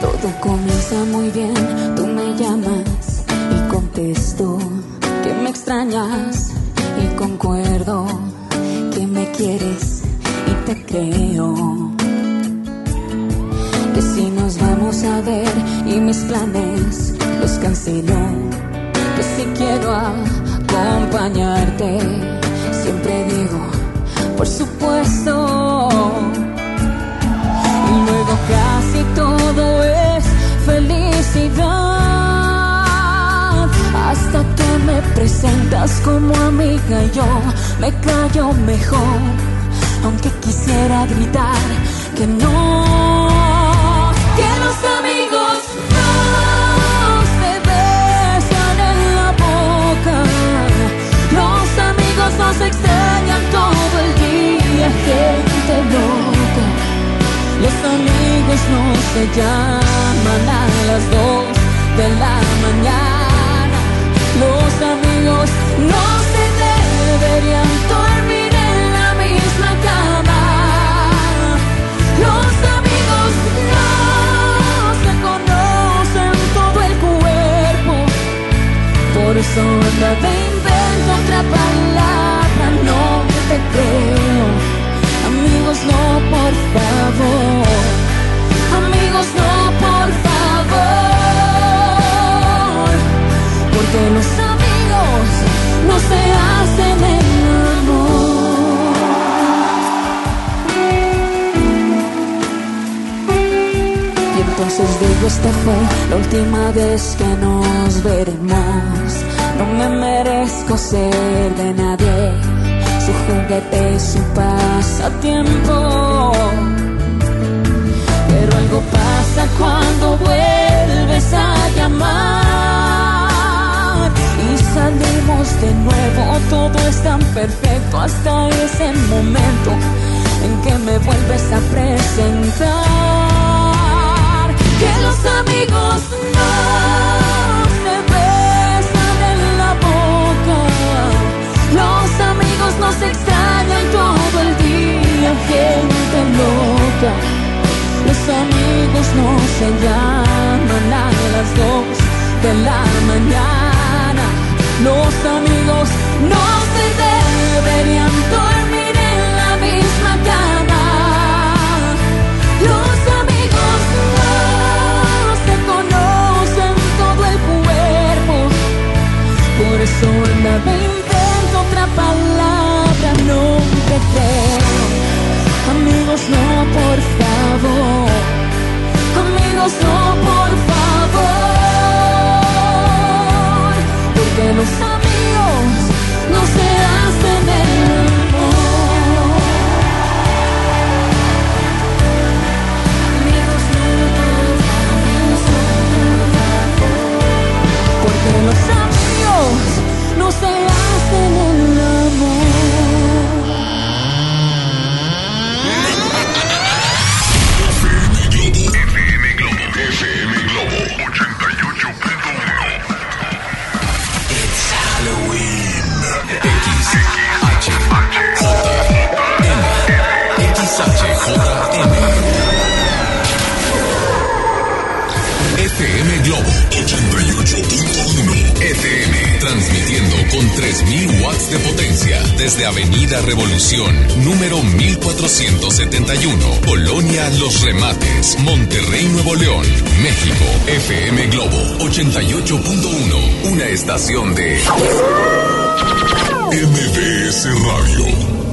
Todo comienza muy bien, tú me llamas que me extrañas y concuerdo que me quieres y te creo. Que si nos vamos a ver y mis planes los cancelo, que si quiero acompañarte, siempre digo, por supuesto. Y luego casi todo es felicidad. Hasta que me presentas como amiga yo me callo mejor. Aunque quisiera gritar que no. Que los amigos no se besan en la boca. Los amigos nos extrañan todo el día, gente loca. Los amigos no se llaman a las dos de la mañana. Los amigos no se deberían dormir en la misma cama. Los amigos no se conocen todo el cuerpo. Por eso anda de invento otra palabra, no te creo. Amigos, no, por favor. Amigos, no, Porque los amigos no se hacen el Y entonces digo, esta fue la última vez que nos veremos. No me merezco ser de nadie, su juguete su pasatiempo. Pero algo pasa cuando vuelves a llamar salimos de nuevo. Todo es tan perfecto hasta ese momento en que me vuelves a presentar. Que los amigos no se besan en la boca. Los amigos nos extrañan todo el día, gente loca. Los amigos no se llaman a las dos de la mañana. Los amigos no se deberían dormir en la misma cama. Los amigos no se conocen todo el cuerpo. Por eso anda me invento otra palabra, no te creo. Amigos, no, por favor. Amigos, no, por favor. Los amigos no se hacen el amor. Porque los amigos no se 88.1 FM, transmitiendo con 3000 watts de potencia desde Avenida Revolución, número 1471, Colonia Los Remates, Monterrey, Nuevo León, México. FM Globo 88.1, una estación de MBS Radio.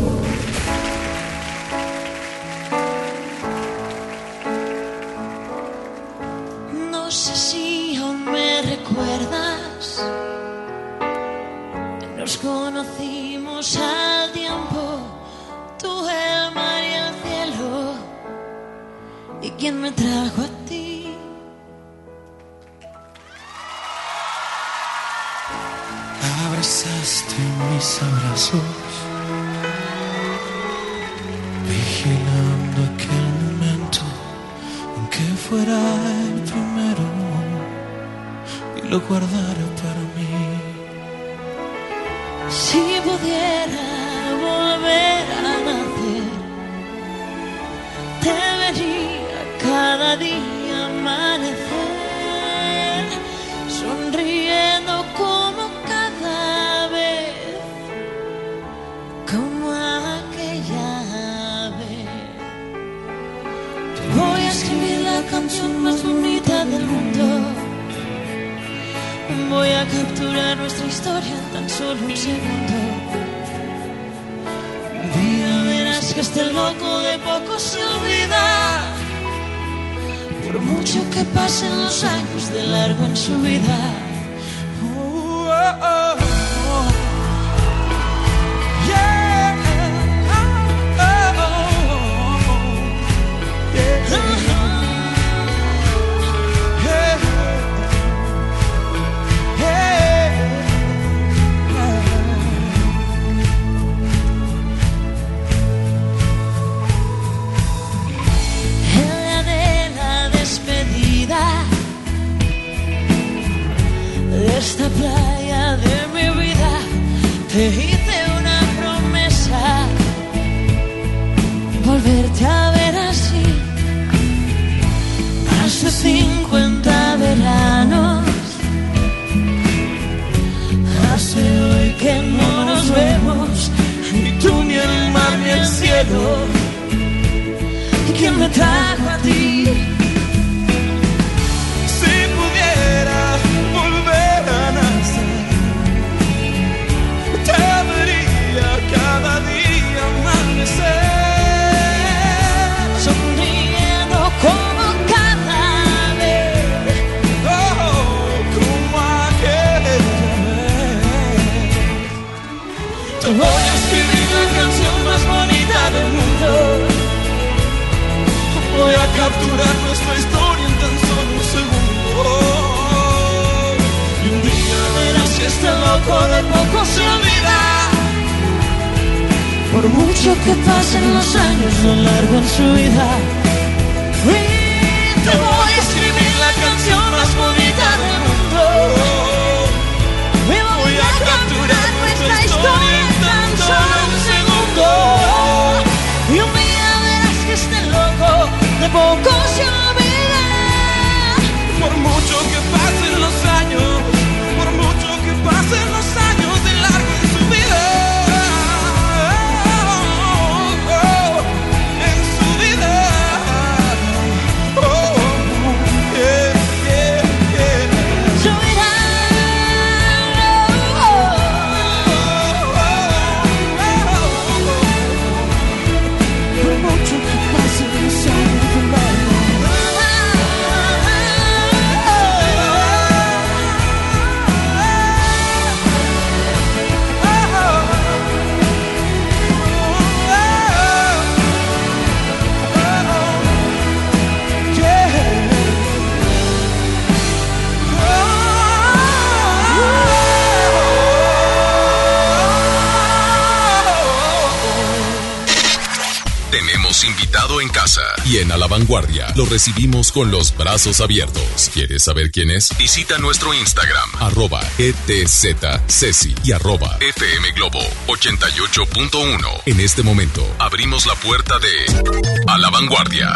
En A la Vanguardia lo recibimos con los brazos abiertos. ¿Quieres saber quién es? Visita nuestro Instagram, arroba ETZCeci y arroba FM Globo 88.1. En este momento abrimos la puerta de A la Vanguardia.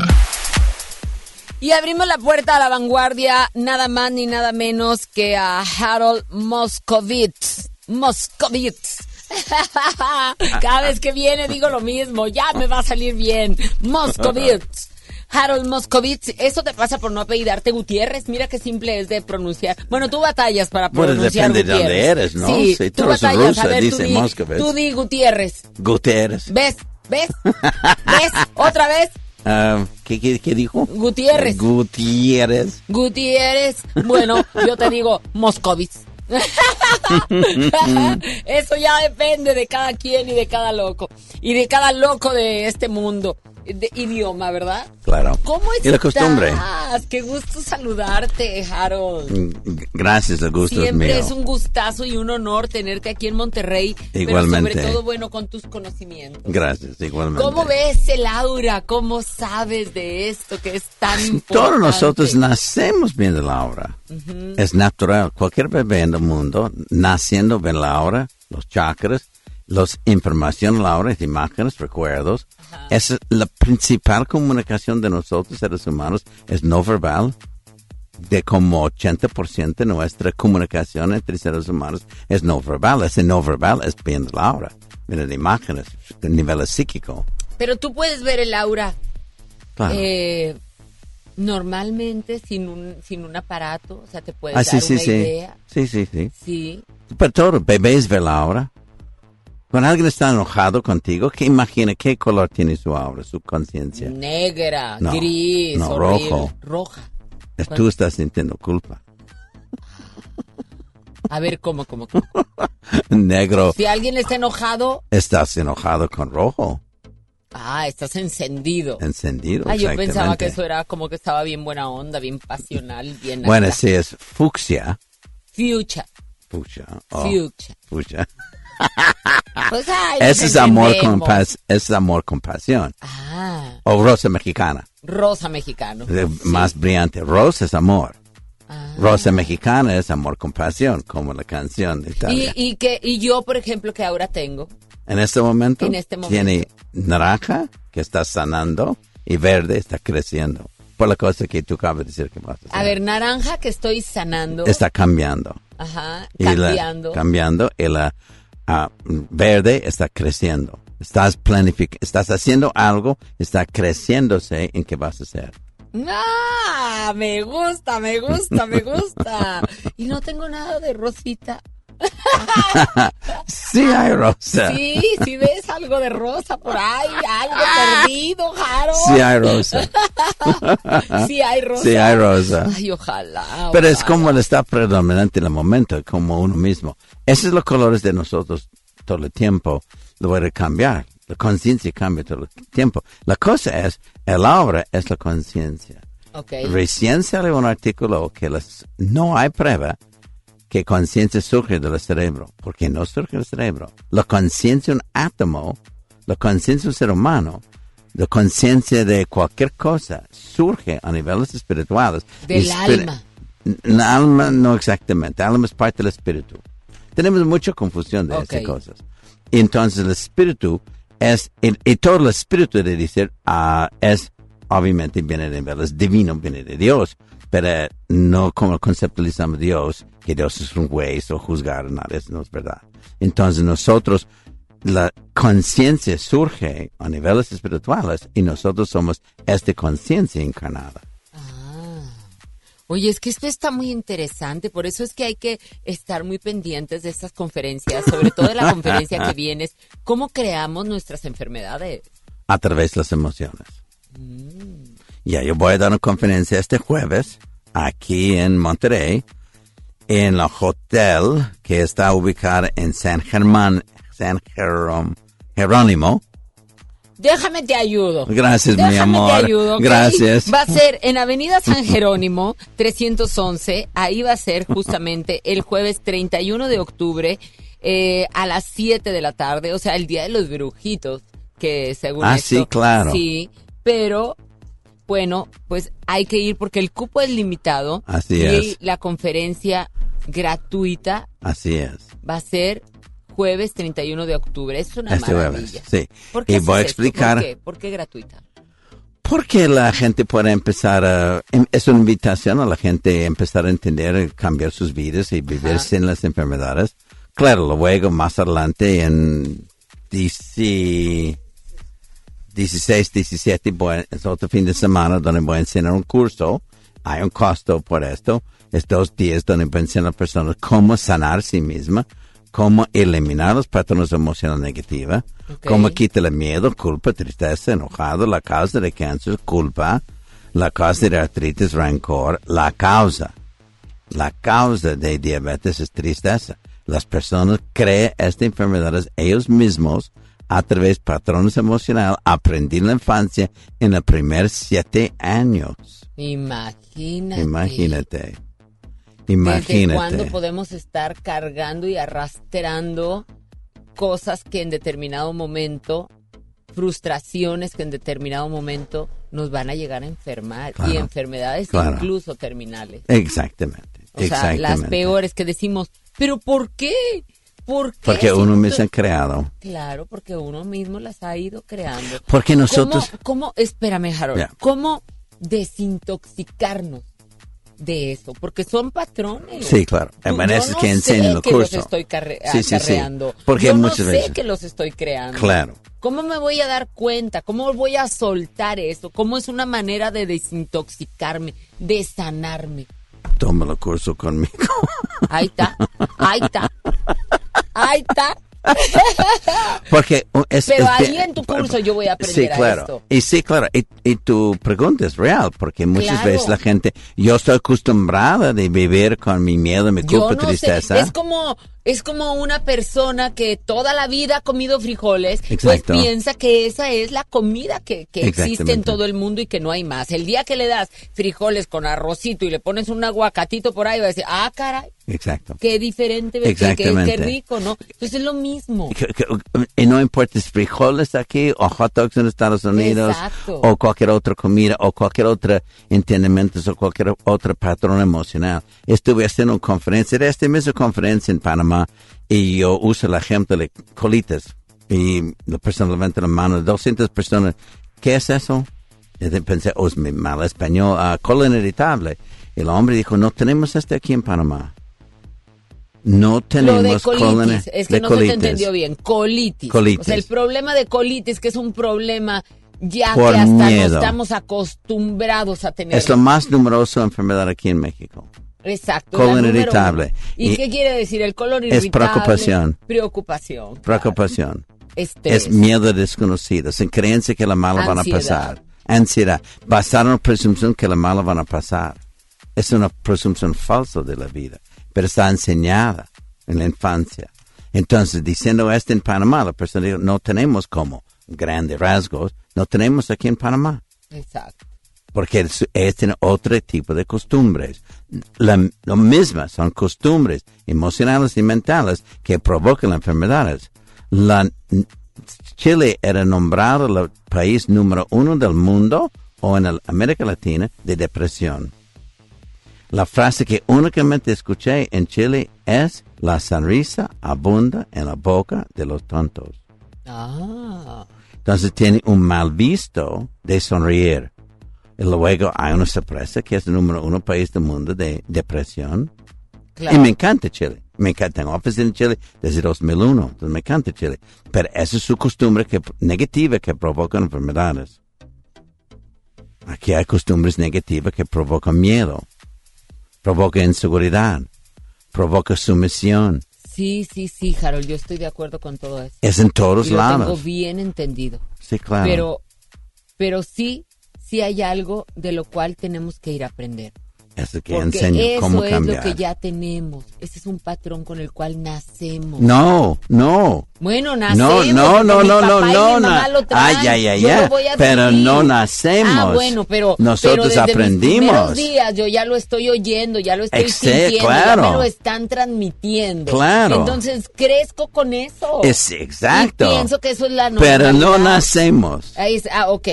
Y abrimos la puerta a la vanguardia, nada más ni nada menos que a Harold Moscovitz. Moscovitz. Cada vez que viene digo lo mismo, ya me va a salir bien. Moscovitz. Harold Moscovitz, eso te pasa por no apellidarte Gutiérrez. Mira qué simple es de pronunciar. Bueno, tú batallas para Bueno, pronunciar depende de dónde eres, ¿no? Sí, tú batallas. A ver, tú di, Moscovitz. tú di Gutiérrez. Gutiérrez. ¿Ves? ¿Ves? ¿Ves? ¿Otra vez? Ah, ¿qué, qué, qué dijo? Gutiérrez. Gutiérrez. Gutiérrez. Bueno, yo te digo Moscovitz. Eso ya depende de cada quien y de cada loco. Y de cada loco de este mundo. De idioma, ¿verdad? Claro. ¿Cómo Y la costumbre. estás? Qué gusto saludarte, Harold. Mm, Gracias, el gusto es Siempre mío. es un gustazo y un honor tenerte aquí en Monterrey. Igualmente. Pero sobre todo, bueno, con tus conocimientos. Gracias, igualmente. ¿Cómo ves el aura? ¿Cómo sabes de esto que es tan importante? Todos nosotros nacemos viendo la aura. Ujú. Es natural. Cualquier bebé en el mundo, naciendo ve la aura, los chakras, las información, la aura, imágenes, recuerdos. Es la principal comunicación de nosotros, seres humanos, es no verbal. De como 80% de nuestra comunicación entre seres humanos es no verbal. Ese no verbal es viendo la aura, viendo imágenes, de nivel psíquico. Pero tú puedes ver el aura Claro. eh, normalmente sin un, sin un aparato. O sea, te puedes Ah, dar sí, una sí. idea. Sí, sí, sí. Sí. Pero todo, bebés ven la aura. Cuando alguien está enojado contigo, ¿qué imagina? ¿Qué color tiene su aura, su conciencia? Negra, No, gris, no, horrible, rojo. roja. Tú estás sintiendo culpa. A ver, ¿cómo, cómo, cómo? Negro, Si alguien está enojado, estás enojado con rojo, ah, estás encendido. encendido. Ah, yo pensaba que eso era como que estaba bien buena onda, bien pasional, bien... Bueno, si es fucsia, Fuchsia. fuchsia, oh, Fuchsia. fuchsia. Pues, ay, Ese es amor con es amor con pasión. Ah, O rosa mexicana, rosa mexicano. de- más brillante. Rosa es amor. Ah. Rosa mexicana es amor con pasión, como la canción de Y, Italia. y, que, y yo, por ejemplo, que ahora tengo. En este momento, En este momento. tiene naranja que está sanando y verde está creciendo. Por la cosa que tú acabas de decir que vas a hacer. A ver, naranja que estoy sanando. Está cambiando. Ajá, Y la- cambiando. cambiando. Y la verde está creciendo. Estás planific estás haciendo algo, está creciéndose en qué vas a hacer. Ah, me gusta, me gusta, me gusta. Y no tengo nada de rosita. sí hay rosa. Sí, sí ves algo de rosa por ahí, algo perdido, Jaro. Sí hay rosa. sí hay rosa. Sí hay rosa. Ay, ojalá. Pero es como él está predominante en el momento, como uno mismo. Esos son los colores de nosotros todo el tiempo. Lo voy a cambiar. La conciencia cambia todo el tiempo. La cosa es, el aura es la conciencia. Recién salió un artículo que las, no hay prueba que conciencia surge del cerebro, porque no surge del cerebro. La conciencia de un átomo, la conciencia de un ser humano, la conciencia de cualquier cosa surge a niveles espirituales. Del alma. El alma no exactamente, el alma es parte del espíritu. Tenemos mucha confusión de Ok. estas cosas. Y entonces el espíritu es, y, y todo el espíritu de decir, ah, es, obviamente viene de niveles divino, viene de Dios, pero no como conceptualizamos Dios, que Dios es un juez o juzgar, nada, eso no es verdad. Entonces nosotros, la conciencia surge a niveles espirituales y nosotros somos esta conciencia encarnada. Oye, es que esto está muy interesante, por eso es que hay que estar muy pendientes de estas conferencias, sobre todo de la conferencia que vienes. ¿Cómo creamos nuestras enfermedades? a través de las emociones. Ya, yo voy a dar una conferencia este jueves aquí en Monterrey, en el hotel que está ubicado en San Germán, San Jerónimo. Déjame te ayudo. Gracias, mi Déjame amor. te ayudo. Gracias. Va a ser en Avenida San Jerónimo, 311. Ahí va a ser justamente el jueves 31 de octubre eh, a las 7 de la tarde, o sea, el Día de los Brujitos, que según Ah, esto, sí, claro. Sí, pero bueno, pues hay que ir porque el cupo es limitado. Así y es. la conferencia gratuita Así es. va a ser jueves 31 de octubre. Es una Este maravilla. jueves, sí. ¿Por qué Y voy a esto? explicar ¿Por qué? ¿Por qué gratuita? Porque la gente puede empezar a... em- Es una invitación a la gente a empezar a entender, cambiar sus vidas y vivir sin las enfermedades. Claro, luego más adelante en DC 16, 17, voy- es otro fin de semana donde voy a enseñar un curso. Hay un costo por esto. Es dos días donde voy a enseñar a las personas cómo sanar a sí misma, cómo eliminar los patrones emocionales negativos, Ok. cómo quitar el miedo, culpa, tristeza, enojado, la causa de cáncer, culpa, la causa de artritis, rencor, la causa. La causa de diabetes es tristeza. Las personas creen estas enfermedades ellos mismos a través de patrones emocionales aprendí en la infancia en los primeros siete años. Imagínate. Imagínate. ¿Desde Imagínate. cuándo podemos estar cargando y arrastrando cosas que en determinado momento, frustraciones que en determinado momento nos van a llegar a enfermar Claro, y enfermedades claro. incluso terminales? Exactamente. O sea, las exactamente. peores que decimos, pero ¿por qué? ¿Por qué? Porque uno mismo ha creado. Claro, porque uno mismo las ha ido creando. Porque nosotros- ¿Cómo, cómo- espérame, Harold, Ya. cómo desintoxicarnos de eso? Porque son patrones. Sí, claro. Eso es no que enseña en sé el que curso. los estoy Sí, sí, sí. Porque yo muchas no sé veces- que los estoy creando. Claro. ¿Cómo me voy a dar cuenta? ¿Cómo voy a soltar eso? ¿Cómo es una manera de desintoxicarme, de sanarme? Toma el curso conmigo. Ahí está, ahí está, ahí está. Porque uh, es, Pero es ahí en tu curso yo voy a aprender Sí, claro. a esto. Y sí, claro. Y, y tu pregunta es real, porque muchas Claro. veces la gente, yo estoy acostumbrada de vivir con mi miedo, mi Yo culpa, no tristeza. sé, es como es como una persona que toda la vida ha comido frijoles, pues piensa que esa es la comida que, que existe en todo el mundo y que no hay más. El día que le das frijoles con arrocito y le pones un aguacatito por ahí, va a decir, ah, caray, Exacto. qué diferente, qué- qué, rico, ¿no? Entonces es lo mismo. Y no importa si frijoles aquí o hot dogs en Estados Unidos Exacto. o cualquier otra comida o cualquier otro entendimiento o cualquier otro patrón emocional. Estuve haciendo una conferencia, era esta misma conferencia en Panamá y yo uso el ejemplo de colitas y la persona levanta la mano, 200 personas, ¿qué es eso? Y pensé, oh, es mi mal español, ah, colon irritable. Y el hombre dijo, no tenemos este aquí en Panamá. No Lo tenemos de colon colitis, es que de no se colitis. entendió bien. Colitis. Colitis. O sea, el problema de colitis, que es un problema ya Por que hasta miedo. no estamos acostumbrados a tener. Es la más numerosa enfermedad aquí en México. Exacto. Colon irritable. ¿Y, Y qué quiere decir el colon es irritable? preocupación. Preocupación. Preocupación. Estrés. Es miedo desconocido, sin creencia que la mala van a Ansiedad. pasar. Ansiedad. Basada en la presunción que la mala van a pasar. Es una presunción falsa de la vida, pero está enseñada en la infancia. Entonces, diciendo esto en Panamá, la persona dijo, no tenemos como grandes rasgos, no tenemos aquí en Panamá. Exacto. Porque es, tiene otro tipo de costumbres. La, lo mismas son costumbres emocionales y mentales que provocan las enfermedades. La, Chile era nombrado el país número uno del mundo o en el América Latina de depresión. La frase que únicamente escuché en Chile es la sonrisa abunda en la boca de los tontos. Ah. Entonces tiene un mal visto de sonreír. Y luego hay una sorpresa que es el número uno país del mundo de depresión. Claro. Y me encanta Chile. Me encanta. Tengo oficina en Chile desde 2001. Entonces me encanta Chile. Pero esa es su costumbre que, negativa que provoca enfermedades. Aquí hay costumbres negativas que provocan miedo. Provoca inseguridad. Provoca sumisión. Sí, sí, sí, Harold, yo estoy de acuerdo con todo eso. Es en todos Y lo lados. tengo bien entendido. Sí, claro. Pero, pero sí, sí hay algo de lo cual tenemos que ir a aprender. Eso que Porque enseña eso cómo es cambiar. lo que ya tenemos. Ese es un patrón con el cual nacemos. No, no. Bueno, No, nacemos. no, porque no, mi no, no, papá y no, mi mamá no. lo traen. Ay, ay, ay, Yo ay. lo voy a Pero vivir. no nacemos. Ah, bueno, pero Nosotros pero desde aprendimos. Mis días yo ya lo estoy oyendo, ya lo estoy Exe- sintiendo, claro. ya me lo están transmitiendo. Claro. Entonces crezco con eso. Es exacto. Y pienso que eso es la Pero no normalidad. nacemos. Ahí es- ah, ok,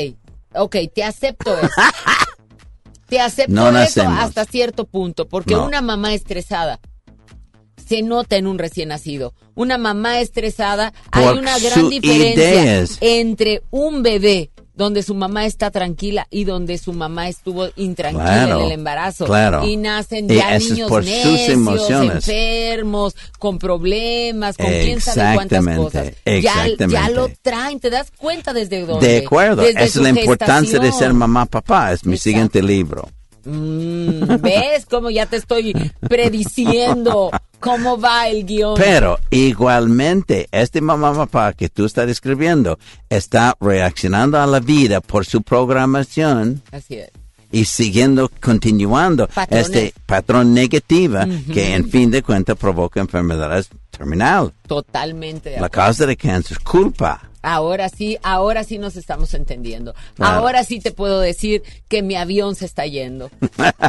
ok, te acepto eso. te acepto No eso nacemos. hasta cierto punto, porque No. una mamá estresada se nota en un recién nacido. Una mamá estresada, hay una gran diferencia ideas. entre un bebé donde su mamá está tranquila y donde su mamá estuvo intranquila Claro, en el embarazo. claro. Y nacen Y ya es niños por sus necios, emociones. enfermos, con problemas, con quién sabe cuántas Exactamente, cosas. Ya, ya lo traen, te das cuenta desde dónde. De acuerdo. Esa es la importancia de ser gestación. mamá, papá. Es mi siguiente libro. Mm, ¿Ves cómo ya te estoy prediciendo cómo va el guion? Pero igualmente, este mamá, papá que tú estás escribiendo está reaccionando a la vida por su programación Así es. y siguiendo, continuando Patrones. este patrón negativo Ujú. que en fin de cuentas provoca enfermedades terminal. Totalmente La causa de cáncer es culpa. Ahora sí, ahora sí nos estamos entendiendo. Claro. Ahora sí te puedo decir que mi avión se está yendo.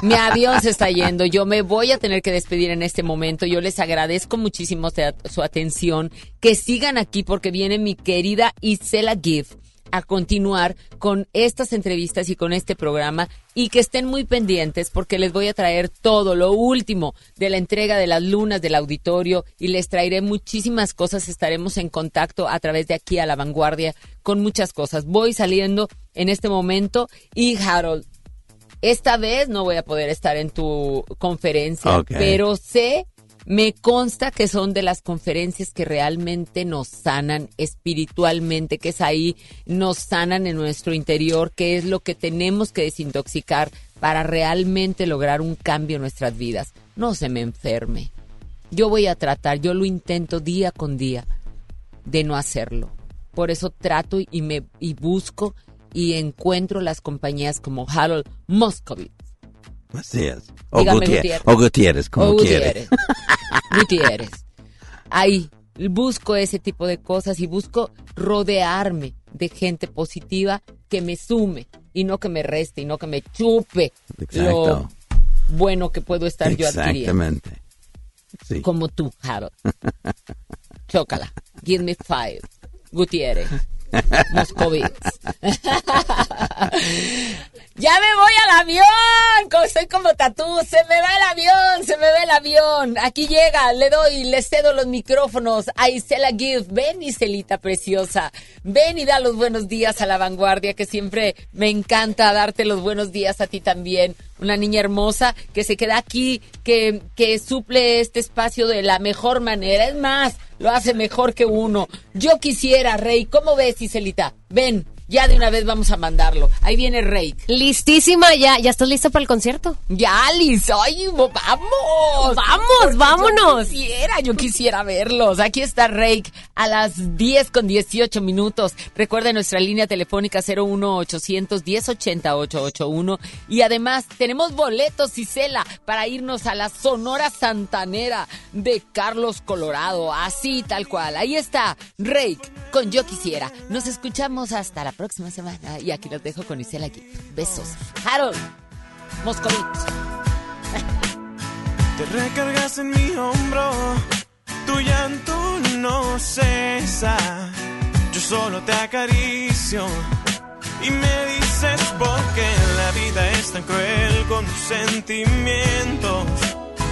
Mi avión se está yendo. Yo me voy a tener que despedir en este momento. Yo les agradezco muchísimo su atención. Que sigan aquí porque viene mi querida Isela Giff a continuar con estas entrevistas y con este programa y que estén muy pendientes porque les voy a traer todo lo último de la entrega de las lunas del auditorio y les traeré muchísimas cosas. Estaremos en contacto a través de aquí a la vanguardia con muchas cosas. Voy saliendo en este momento y Harold, esta vez no voy a poder estar en tu conferencia, pero sé, me consta que son de las conferencias que realmente nos sanan espiritualmente, que es ahí, nos sanan en nuestro interior, que es lo que tenemos que desintoxicar para realmente lograr un cambio en nuestras vidas. No se me enferme. Yo voy a tratar, yo lo intento día con día de no hacerlo. Por eso trato y me y busco y encuentro las compañías como Harold Moscovitz. Así es. O, Gutiérrez. o Gutiérrez, como O. Gutiérrez. Gutiérrez. Ahí busco ese tipo de cosas y busco rodearme de gente positiva que me sume y no que me reste y no que me chupe Exacto. lo bueno que puedo estar yo adquiriendo. Exactamente. Sí. Como tú, Harold. Chócala. Give me five. Gutiérrez. Moscovitz. ya me voy al avión. Soy como tatú. Se me va el avión. Se me va el avión. Aquí llega. Le doy, le cedo los micrófonos a Isela Gift. Ven, Iselita preciosa. Ven y da los buenos días a la vanguardia, que siempre me encanta darte los buenos días a ti también. Una niña hermosa que se queda aquí, que, que suple este espacio de la mejor manera. Es más, lo hace mejor que uno. Yo quisiera, Rey. ¿Cómo ves, Iselita? Ven, ya de una vez vamos a mandarlo. Ahí viene Rey. Listísima, ya, ya estás lista para el concierto. Ya, Liz, ay, vamos. Vamos, vámonos. Yo quisiera, yo quisiera verlos. Aquí está Rake a las 10 con 18 minutos. Recuerda nuestra línea telefónica 01800 1080 881 y además tenemos boletos Isela para irnos a la Sonora Santanera de Carlos Colorado, así tal cual. Ahí está Rake con Yo quisiera. Nos escuchamos hasta la próxima semana y aquí los dejo con Isela aquí. Besos. Harold Moscovitz. Te recargas en mi hombro, tu llanto no cesa. Yo solo te acaricio y me dices por qué la vida es tan cruel con tus sentimientos.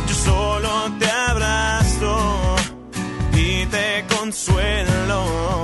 Yo solo te abrazo y te consuelo.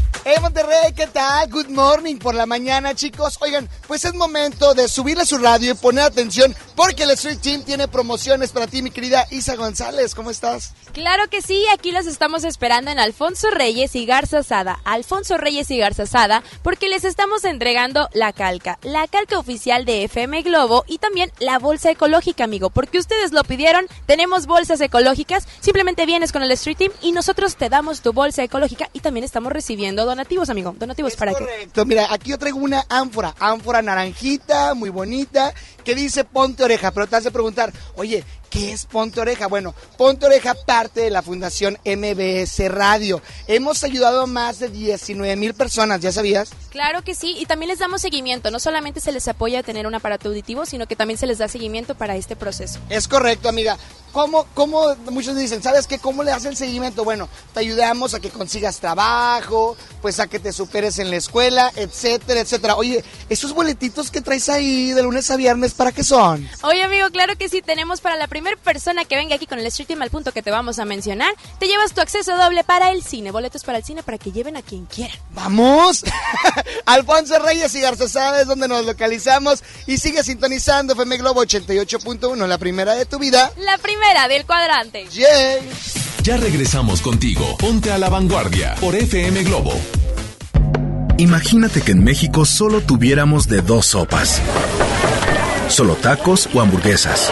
Hey Monterrey, ¿qué tal? Good morning por la mañana, chicos. Oigan, pues es momento de subirle a su radio y poner atención porque el Street Team tiene promociones para ti, mi querida Isa González. ¿Cómo estás? Claro que sí, aquí los estamos esperando en Alfonso Reyes y Garza Sada. Alfonso Reyes y Garza Sada, porque les estamos entregando la calca, la calca oficial de FM Globo y también la bolsa ecológica, amigo, porque ustedes lo pidieron. Tenemos bolsas ecológicas, simplemente vienes con el Street Team y nosotros te damos tu bolsa ecológica y también estamos recibiendo donativos, amigo. Donativos para que. Correcto, mira, aquí yo traigo una ánfora, ánfora naranjita, muy bonita, que dice ponte oreja, pero te has de preguntar, oye, ¿qué es Ponte Oreja? Bueno, Ponte Oreja parte de la Fundación MBS Radio. Hemos ayudado a más de 19 mil personas, ¿ya sabías? Claro que sí, y también les damos seguimiento. No solamente se les apoya a tener un aparato auditivo, sino que también se les da seguimiento para este proceso. Es correcto, amiga. ¿Cómo, cómo, muchos dicen, ¿sabes qué? ¿Cómo le hacen seguimiento? Bueno, te ayudamos a que consigas trabajo, pues a que te superes en la escuela, etcétera, etcétera. Oye, esos boletitos que traes ahí de lunes a viernes, ¿para qué son? Oye, amigo, claro que sí, tenemos para la primera persona que venga aquí con el Street Team al punto que te vamos a mencionar, te llevas tu acceso doble para el cine, boletos para el cine para que lleven a quien quieran. ¡Vamos! Alfonso Reyes y Garza sabes dónde nos localizamos y sigue sintonizando FM Globo 88.1, la primera de tu vida. La primera del cuadrante. ¡Yay! Ya regresamos contigo. Ponte a la vanguardia por FM Globo. Imagínate que en México solo tuviéramos de dos sopas. Solo tacos o hamburguesas.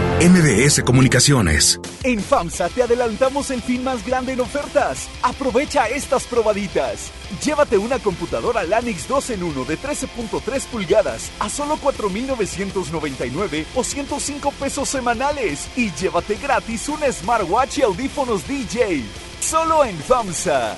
MBS Comunicaciones. En FAMSA te adelantamos el fin más grande en ofertas. Aprovecha estas probaditas. Llévate una computadora Lanix 2 en 1 de 13.3 pulgadas a solo 4.999 o 105 pesos semanales. Y llévate gratis un smartwatch y audífonos DJ. Solo en FAMSA.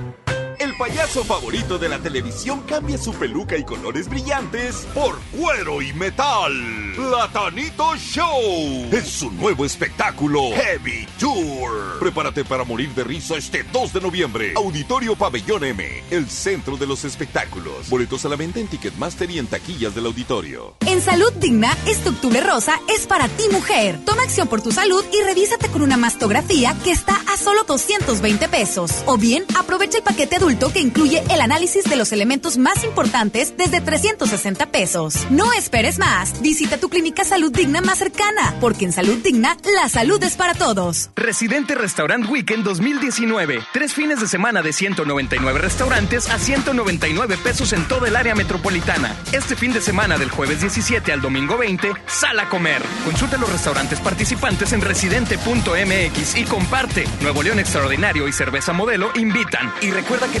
El payaso favorito de la televisión cambia su peluca y colores brillantes por cuero y metal. Platanito Show es su nuevo espectáculo Heavy Tour. Prepárate para morir de risa este 2 de noviembre. Auditorio Pabellón M, el centro de los espectáculos. Boletos a la venta en Ticketmaster y en taquillas del auditorio. En Salud Digna, este octubre rosa es para ti mujer. Toma acción por tu salud y revísate con una mastografía que está a solo 220 pesos. O bien, aprovecha el paquete que incluye el análisis de los elementos más importantes desde 360 pesos. No esperes más. Visita tu clínica Salud Digna más cercana, porque en Salud Digna la salud es para todos. Residente Restaurant Weekend 2019. Tres fines de semana de 199 restaurantes a 199 pesos en toda el área metropolitana. Este fin de semana del jueves 17 al domingo 20, sal a comer. Consulta los restaurantes participantes en residente.mx y comparte. Nuevo León Extraordinario y Cerveza Modelo invitan. Y recuerda que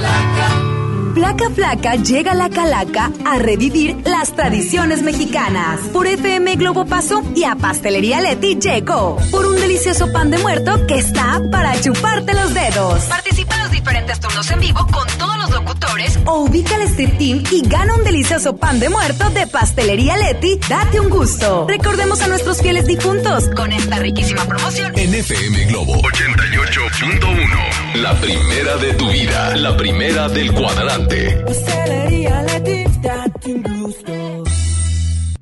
Calaca. Placa Flaca llega a la Calaca a revivir las tradiciones mexicanas. Por FM Globo Paso y a Pastelería Leti llegó. Por un delicioso pan de muerto que está para chuparte los dedos. Participa en los diferentes turnos en vivo con todos los locutores o ubica al Street Team y gana un delicioso pan de muerto de Pastelería Leti. Date un gusto. Recordemos a nuestros fieles difuntos con esta riquísima promoción. En FM Globo 88.1. La primera de tu vida, la primera del cuadrante. Pastelería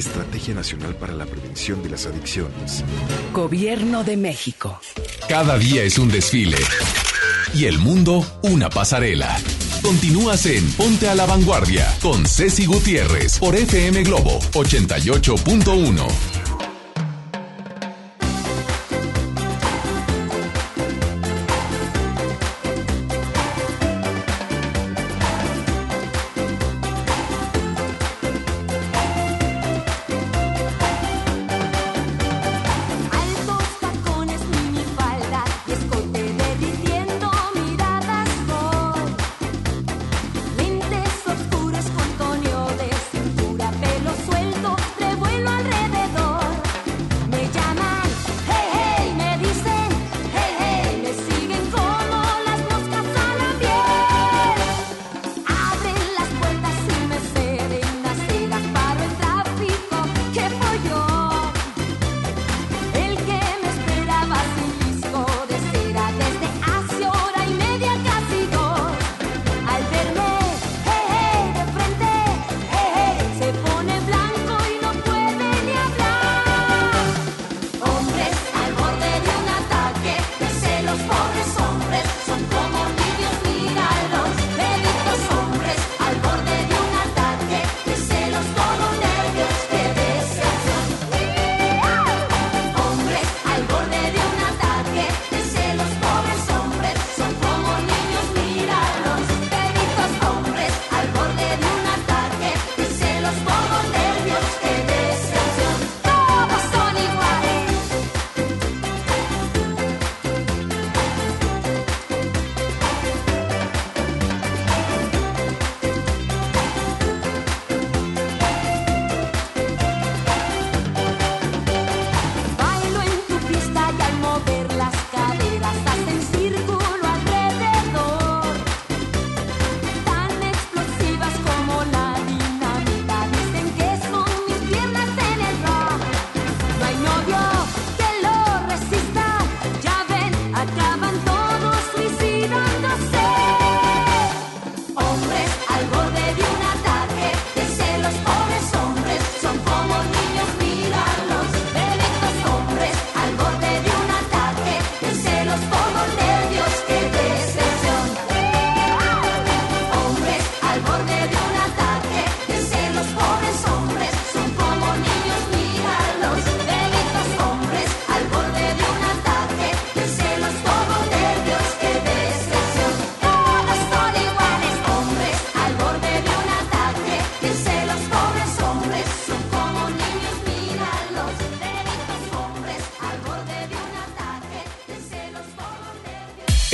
Estrategia Nacional para la Prevención de las Adicciones. Gobierno de México. Cada día es un desfile. Y el mundo una pasarela. Continúas en Ponte a la Vanguardia con Ceci Gutiérrez por FM Globo 88.1.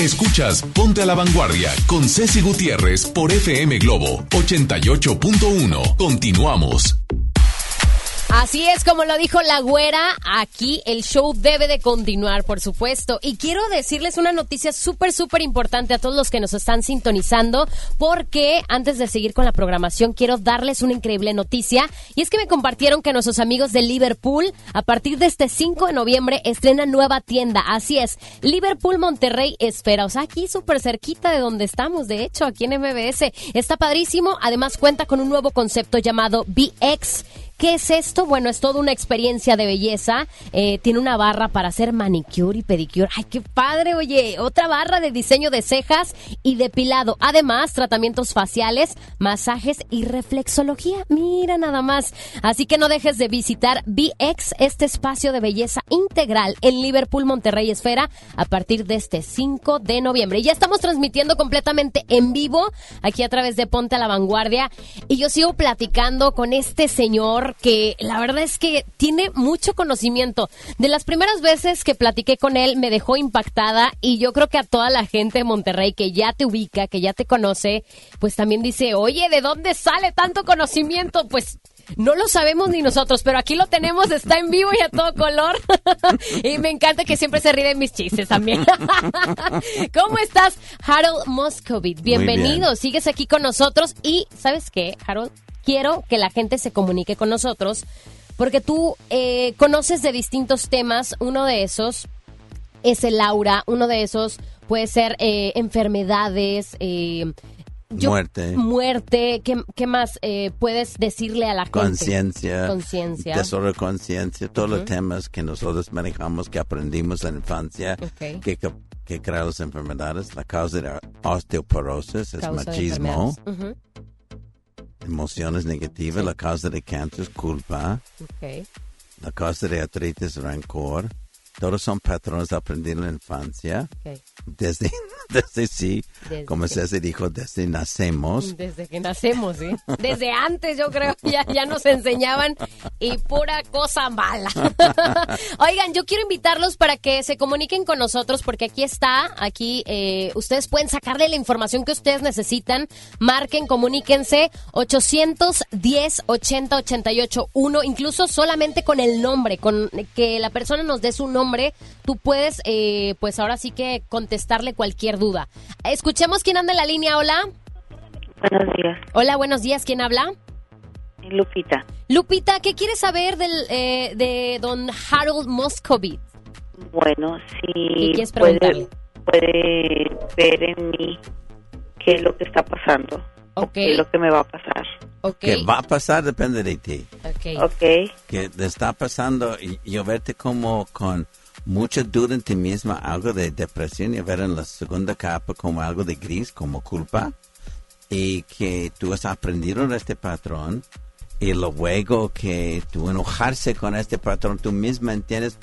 Escuchas Ponte a la Vanguardia con Ceci Gutiérrez por FM Globo 88.1. Continuamos. Así es como lo dijo la güera, aquí el show debe de continuar, por supuesto. Y quiero decirles una noticia súper, súper importante a todos los que nos están sintonizando, porque antes de seguir con la programación, quiero darles una increíble noticia. Y es que me compartieron que nuestros amigos de Liverpool, a partir de este 5 de noviembre, estrenan nueva tienda. Así es, Liverpool Monterrey Espera. O sea, aquí súper cerquita de donde estamos, de hecho, aquí en MBS. Está padrísimo. Además, cuenta con un nuevo concepto llamado BX ¿Qué es esto? Bueno, es toda una experiencia de belleza. Eh, tiene una barra para hacer manicure y pedicure. ¡Ay, qué padre! Oye, otra barra de diseño de cejas y depilado. Además, tratamientos faciales, masajes y reflexología. Mira nada más. Así que no dejes de visitar BX, este espacio de belleza integral en Liverpool, Monterrey Esfera, a partir de este 5 de noviembre. Y ya estamos transmitiendo completamente en vivo aquí a través de Ponte a la Vanguardia. Y yo sigo platicando con este señor que la verdad es que tiene mucho conocimiento. De las primeras veces que platiqué con él me dejó impactada y yo creo que a toda la gente de Monterrey que ya te ubica, que ya te conoce, pues también dice, oye, ¿de dónde sale tanto conocimiento? Pues no lo sabemos ni nosotros, pero aquí lo tenemos, está en vivo y a todo color. y me encanta que siempre se ríe de mis chistes también. ¿Cómo estás, Harold Moscovitz? Bienvenido, sigues aquí con nosotros y ¿sabes qué, Harold? Quiero que la gente se comunique con nosotros porque tú eh, conoces de distintos temas. Uno de esos es el aura, uno de esos puede ser eh, enfermedades. Eh, muerte. Muerte. ¿Qué, más puedes decirle a la gente? Conciencia. Conciencia. Tesoro de conciencia. Todos los temas que nosotros manejamos, que aprendimos en la infancia, que, que, crean las enfermedades. La causa de la osteoporosis es machismo emociones negativas, la causa de cáncer es culpa, la causa de artritis es rencor, todos son patrones aprendidos en la infancia. Desde, desde sí, como se dijo, desde nacemos. Desde que nacemos, sí. Desde antes, yo creo, ya, ya nos enseñaban y pura cosa mala. Oigan, yo quiero invitarlos para que se comuniquen con nosotros porque aquí está, aquí eh, ustedes pueden sacarle la información que ustedes necesitan. Marquen, comuníquense 810 80 88 1, incluso solamente con el nombre, con que la persona nos dé su nombre tú puedes, eh, pues ahora sí que contestarle cualquier duda. Escuchemos quién anda en la línea. Hola. Buenos días. Hola, buenos días. ¿Quién habla? Lupita. Lupita, ¿qué quieres saber del, eh, de don Harold Moscovitz? Bueno, si puede, puede ver en mí qué es lo que está pasando. Okay. ¿Qué es lo que me va a pasar? ¿Qué va a pasar depende de ti. Okay. ok. Que te está pasando y yo verte como con mucha duda en ti misma, algo de depresión y ver en la segunda capa como algo de gris, como culpa. Y que tú has aprendido este patrón y luego que tú enojarse con este patrón, tú misma entiendes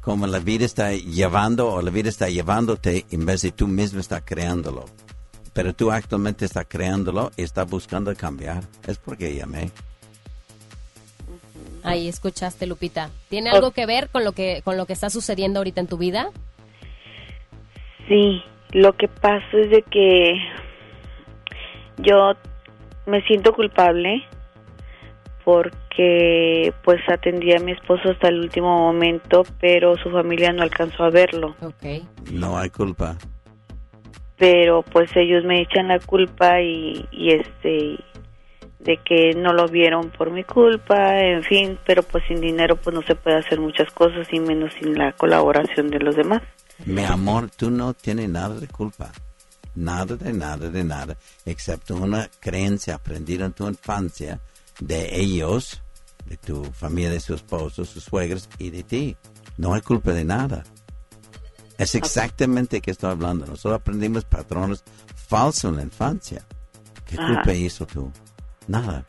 como la vida está llevando o la vida está llevándote en vez de tú misma está creándolo pero tú actualmente estás creándolo y estás buscando cambiar. Es porque llamé. Ahí escuchaste, Lupita. ¿Tiene algo que ver con lo que con lo que está sucediendo ahorita en tu vida? Sí, lo que pasa es de que yo me siento culpable porque pues atendí a mi esposo hasta el último momento, pero su familia no alcanzó a verlo. Okay. No hay culpa pero pues ellos me echan la culpa y, este de que no lo vieron por mi culpa, en fin, pero pues sin dinero pues no se puede hacer muchas cosas y menos sin la colaboración de los demás. Mi amor, tú no tienes nada de culpa, nada de nada de nada, excepto una creencia aprendida en tu infancia de ellos, de tu familia, de su esposo, sus suegros y de ti. No hay culpa de nada. Es exactamente que estoy hablando. Nosotros aprendimos patrones falsos en la infancia. ¿Qué culpa hizo tú? Nada.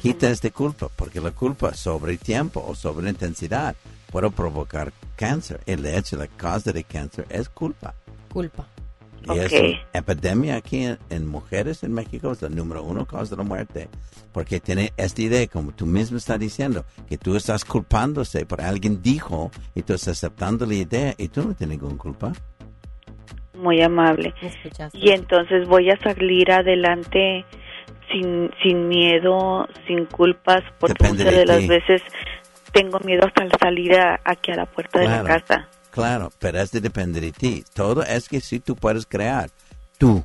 Quita esta culpa, porque la culpa sobre tiempo o sobre intensidad puede provocar cáncer. El hecho, la causa de cáncer es culpa. Culpa. Y es epidemia aquí en, mujeres en México es la número uno causa de la muerte. Porque tiene esta idea, como tú mismo estás diciendo, que tú estás culpándose por alguien dijo y tú estás aceptando la idea y tú no tienes ninguna culpa. muy amable. Y entonces voy a salir adelante sin, sin miedo, sin culpas, porque Depende muchas de de, las veces tengo miedo hasta al salir a- aquí a la puerta de la casa. Claro, pero es de depende de ti. Todo es que si tú puedes crear, tú.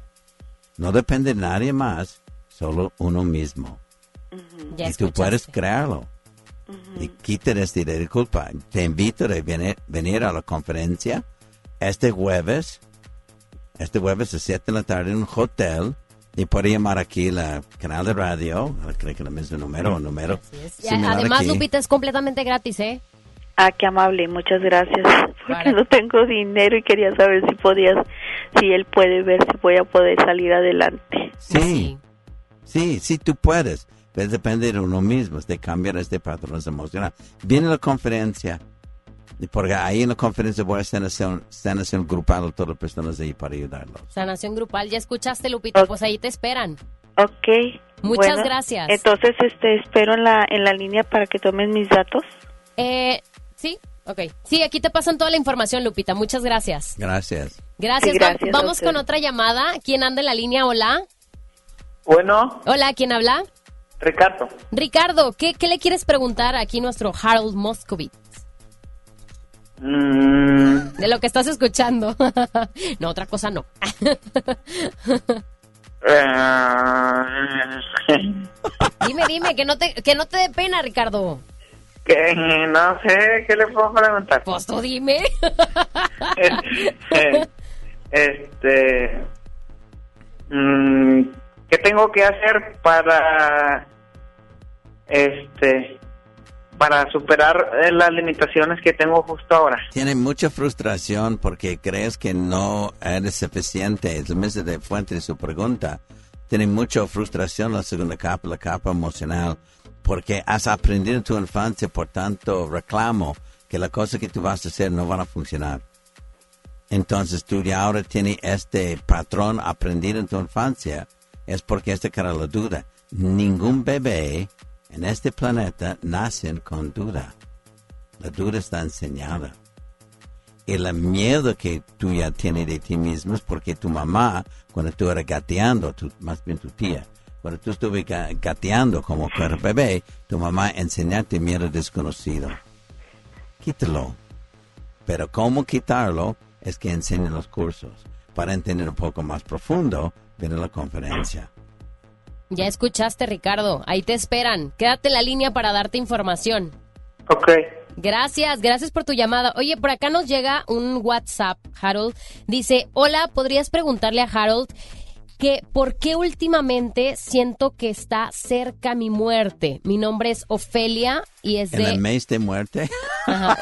No depende de nadie más, solo uno mismo. Y tú puedes crearlo. Y quítate esta idea de culpa. Te invito a venir, venir a la conferencia este jueves. Este jueves a 7 de la tarde en un hotel. Y puede llamar aquí la canal de radio. Creo que el mismo número, un número. Además, aquí. Lupita, es completamente gratis, ¿eh? Ah, qué amable, muchas gracias. Porque no tengo dinero y quería saber si podías, si él puede ver si voy a poder salir adelante. Sí, sí, sí, tú puedes. Pero depende de uno mismo, de cambiar este patrón emocional. Viene la conferencia, porque ahí en la conferencia voy a sanación, sanación grupal a todas las personas ahí para ayudarlos. Sanación grupal, ya escuchaste, Lupita, pues ahí te esperan. Ok. Muchas bueno, gracias. Entonces, este, espero en la, en la línea para que tomen mis datos. Eh, sí, ok. Sí, aquí te pasan toda la información, Lupita. Muchas gracias. Gracias. Gracias. Sí, Vamos con otra llamada. ¿Quién anda en la línea? Hola. Bueno, Hola, ¿quién habla? Ricardo. Ricardo, ¿qué, qué le quieres preguntar aquí a nuestro Harold Moscovitz? Mm, De lo que estás escuchando. no, otra cosa no. eh, dime, dime, que no te, que no te dé pena, Ricardo. que no sé qué le puedo preguntar. Pues tú dime. Eh, este, mm, ¿qué tengo que hacer para, este, para superar eh, las limitaciones que tengo justo ahora? Tiene mucha frustración porque crees que no eres suficiente. Es el mismo de fuente de su pregunta. Tiene mucha frustración la segunda capa, la capa emocional, porque has aprendido en tu infancia, por tanto reclamo que las cosas que tú vas a hacer no van a funcionar. Entonces tú ya ahora tienes este patrón aprendido en tu infancia. Es porque esta cara la duda. Ningún bebé en este planeta nace con duda. La duda está enseñada. El miedo que tú ya tienes de ti mismo es porque tu mamá, cuando tú eras gateando, más bien tu tía, cuando tú estuviste ga- gateando como bebé, tu mamá enseñarte miedo desconocido. Quítalo. Pero cómo quitarlo es que enseñen los cursos. Para entender un poco más profundo, viene la conferencia. Ya escuchaste, Ricardo. Ahí te esperan. Quédate en la línea para darte información. Ok. Gracias, gracias por tu llamada. Oye, por acá nos llega un WhatsApp, Harold. Dice, hola, ¿podrías preguntarle a Harold que por qué últimamente siento que está cerca mi muerte? Mi nombre es Ofelia y es En el de... mes de muerte, Ajá.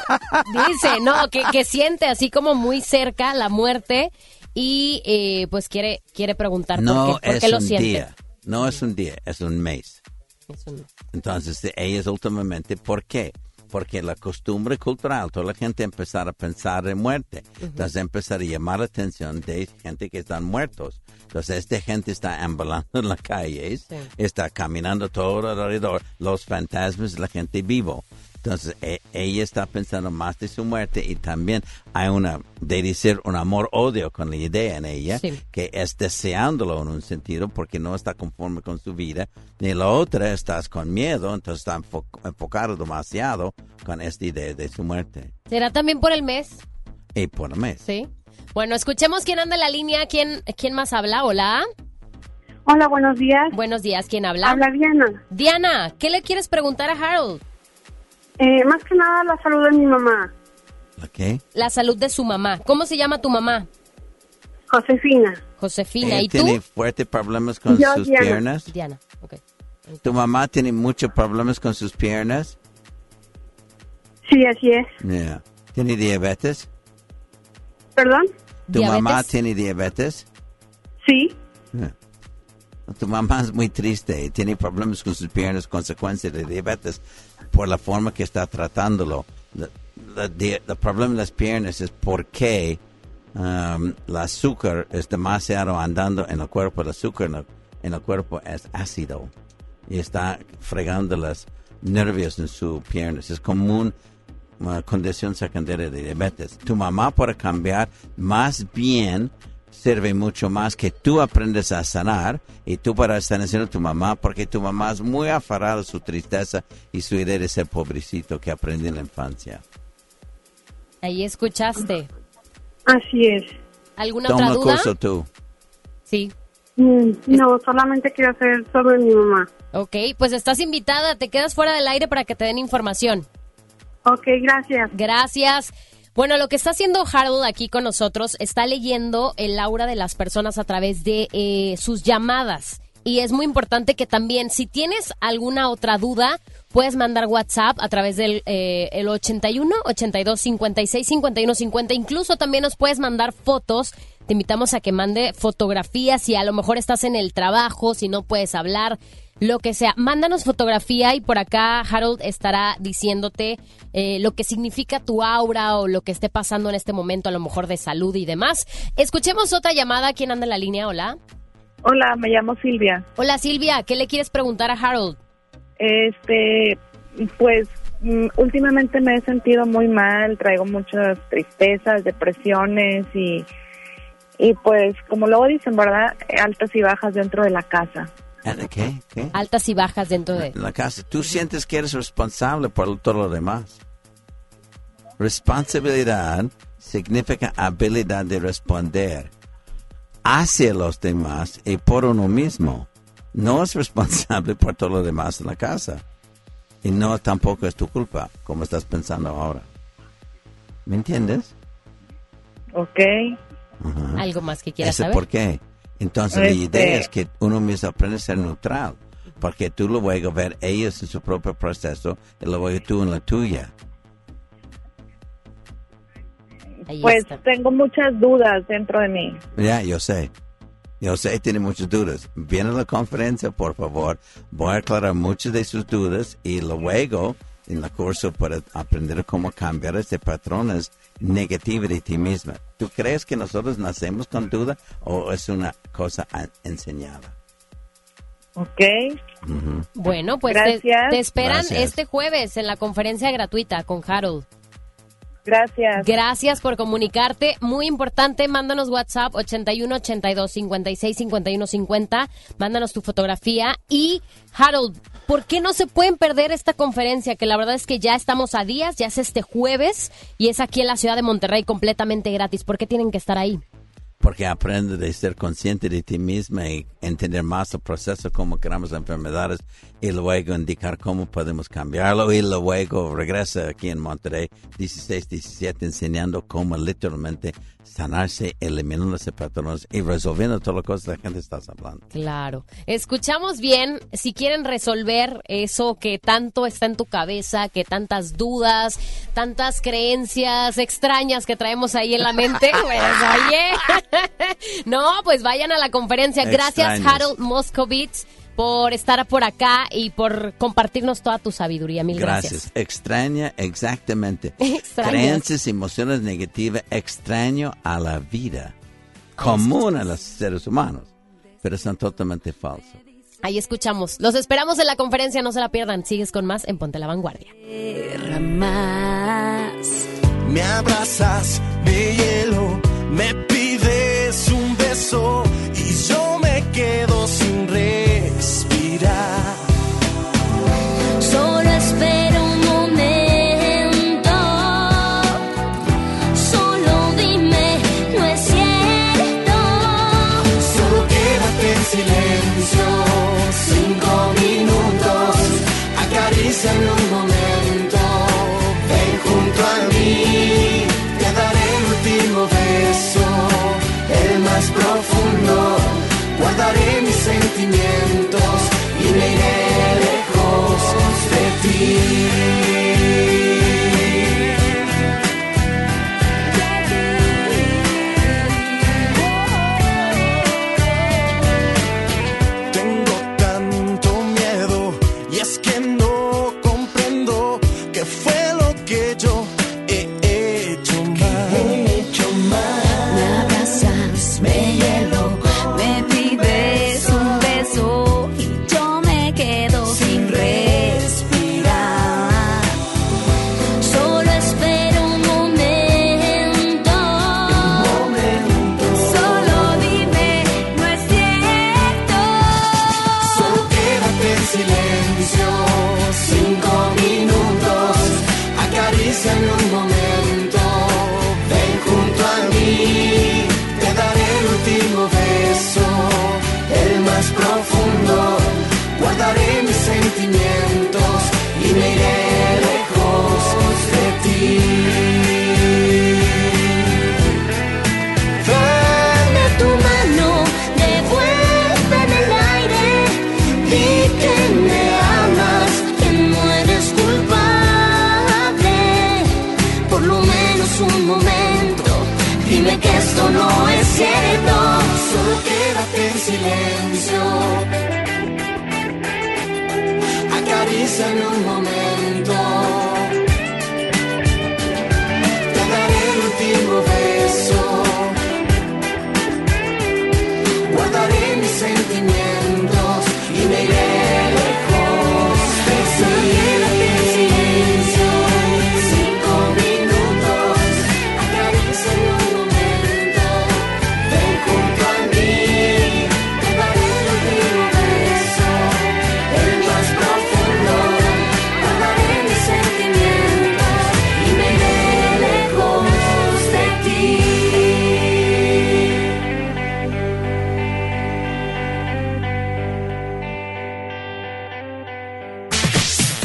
Dice, no, que, que siente así como muy cerca la muerte y eh, pues quiere, quiere preguntar no por qué, por es qué lo un siente. día. No es un día, es un mes. Es un- Entonces, es últimamente, ¿por qué? Porque la costumbre cultural, toda la gente empezar a pensar en muerte. Entonces, empezar a llamar la atención de gente que están muertos. Entonces, esta gente está ambulando en las calles, está caminando todo alrededor, los fantasmas de la gente vivo. Entonces, e- ella está pensando más de su muerte y también hay una, de decir, un amor-odio con la idea en ella, que es deseándolo en un sentido porque no está conforme con su vida. Y la otra, estás con miedo, entonces está enfo- enfocado demasiado con esta idea de su muerte. ¿Será también por el mes? Y por el mes. Sí. Bueno, escuchemos quién anda en la línea, quién, quién más habla. Hola. Hola, buenos días. Buenos días, ¿quién habla? Habla Diana. Diana, ¿qué le quieres preguntar a Harold? Eh, más que nada la salud de mi mamá, ¿Ok? La salud de su mamá. ¿Cómo se llama tu mamá? Josefina. Josefina. ¿Y tú? tiene fuertes problemas con Yo, sus Diana. piernas. Diana, ok. ¿Tu mamá tiene muchos problemas con sus piernas? Sí, así es. Yeah. ¿Tiene diabetes? ¿Perdón? ¿Tu mamá tiene diabetes? Sí. Yeah. Tu mamá es muy triste y tiene problemas con sus piernas, consecuencia de diabetes, por la forma que está tratándolo. El problema de las piernas es porque um, el azúcar es demasiado andando en el cuerpo. El azúcar en el, cuerpo es ácido y está fregando los nervios en sus piernas. Es común una condición secundaria de diabetes. Tu mamá puede cambiar más bien sirve mucho más que tú aprendes a sanar y tú para estar haciendo tu mamá, porque tu mamá es muy aferrada a su tristeza y su idea de ser pobrecito que aprendí en la infancia. Ahí escuchaste. Así es. ¿Alguna Toma otra el duda? curso tú. Sí. Mm, No, solamente quiero hacer sobre mi mamá. Ok, pues estás invitada, te quedas fuera del aire para que te den información. Ok, gracias. Gracias. Bueno, lo que está haciendo Harold aquí con nosotros está leyendo el aura de las personas a través de eh, sus llamadas. Y es muy importante que también, si tienes alguna otra duda, puedes mandar WhatsApp a través del eh, el 81 82 56 51 50. Incluso también nos puedes mandar fotos. Te invitamos a que mande fotografías si a lo mejor estás en el trabajo, si no puedes hablar, lo que sea. Mándanos fotografía y por acá Harold estará diciéndote eh, lo que significa tu aura o lo que esté pasando en este momento, a lo mejor de salud y demás. Escuchemos otra llamada. ¿Quién anda en la línea? Hola. Hola, me llamo Silvia. Hola Silvia, ¿qué le quieres preguntar a Harold? Este, pues mm, últimamente me he sentido muy mal, traigo muchas tristezas, depresiones y y pues como luego dicen, ¿verdad? Altas y bajas dentro de la casa. ¿Eh, ¿Qué? ¿Qué? Altas y bajas dentro de... En la casa. Tú sientes que eres responsable por todo lo demás. Responsabilidad significa habilidad de responder hacia los demás y por uno mismo. No es responsable por todo lo demás en la casa. Y no tampoco es tu culpa, como estás pensando ahora. ¿Me entiendes? Ok. Ajá. ¿Algo más que quieras ¿Ese saber? por qué? Entonces la Este- idea es que uno mismo aprende a ser neutral, porque tú luego ver ellos en su propio proceso y luego tú en la tuya. Pues tengo muchas dudas dentro de mí. Ya, yo sé. Yo sé, tiene muchas dudas. Viene a la conferencia, por favor. Voy a aclarar muchas de sus dudas y luego en el curso para aprender cómo cambiar este patrones ti misma. ¿Tú crees que nosotros nacemos con duda o es una cosa enseñada? Ok. Ujú. Bueno, pues te, te esperan Gracias. este jueves en la conferencia gratuita con Harold. Gracias. Gracias por comunicarte. Muy importante, mándanos WhatsApp 81 82 56 51 50. Mándanos tu fotografía. Y Harold, ¿por qué no se pueden perder esta conferencia? Que la verdad es que ya estamos a días, ya es este jueves y es aquí en la ciudad de Monterrey completamente gratis. ¿Por qué tienen que estar ahí? Porque aprende de ser consciente de ti misma y entender más el proceso, cómo creamos enfermedades y luego indicar cómo podemos cambiarlo. Y luego regresa aquí en Monterrey 16, 17 enseñando cómo literalmente sanarse, eliminando ese patrones y resolviendo todas las cosas que la gente está hablando. Claro. Escuchamos bien, si quieren resolver eso que tanto está en tu cabeza, que tantas dudas, tantas creencias extrañas que traemos ahí en la mente, pues oye, no, pues vayan a la conferencia. Gracias. Harold Moscovitz por estar por acá y por compartirnos toda tu sabiduría. Mil gracias. Gracias. Extraña, exactamente. Extrañas. Creencias, emociones negativas, extraño a la vida, común a los seres humanos, pero son totalmente falsos. Ahí escuchamos. Los esperamos en la conferencia, no se la pierdan. Sigues con más en Ponte la Vanguardia. Me abrazas de hielo, me pides un beso y yo me quedo sin respirar. Solo you. Silencio. Acaríciame un momento.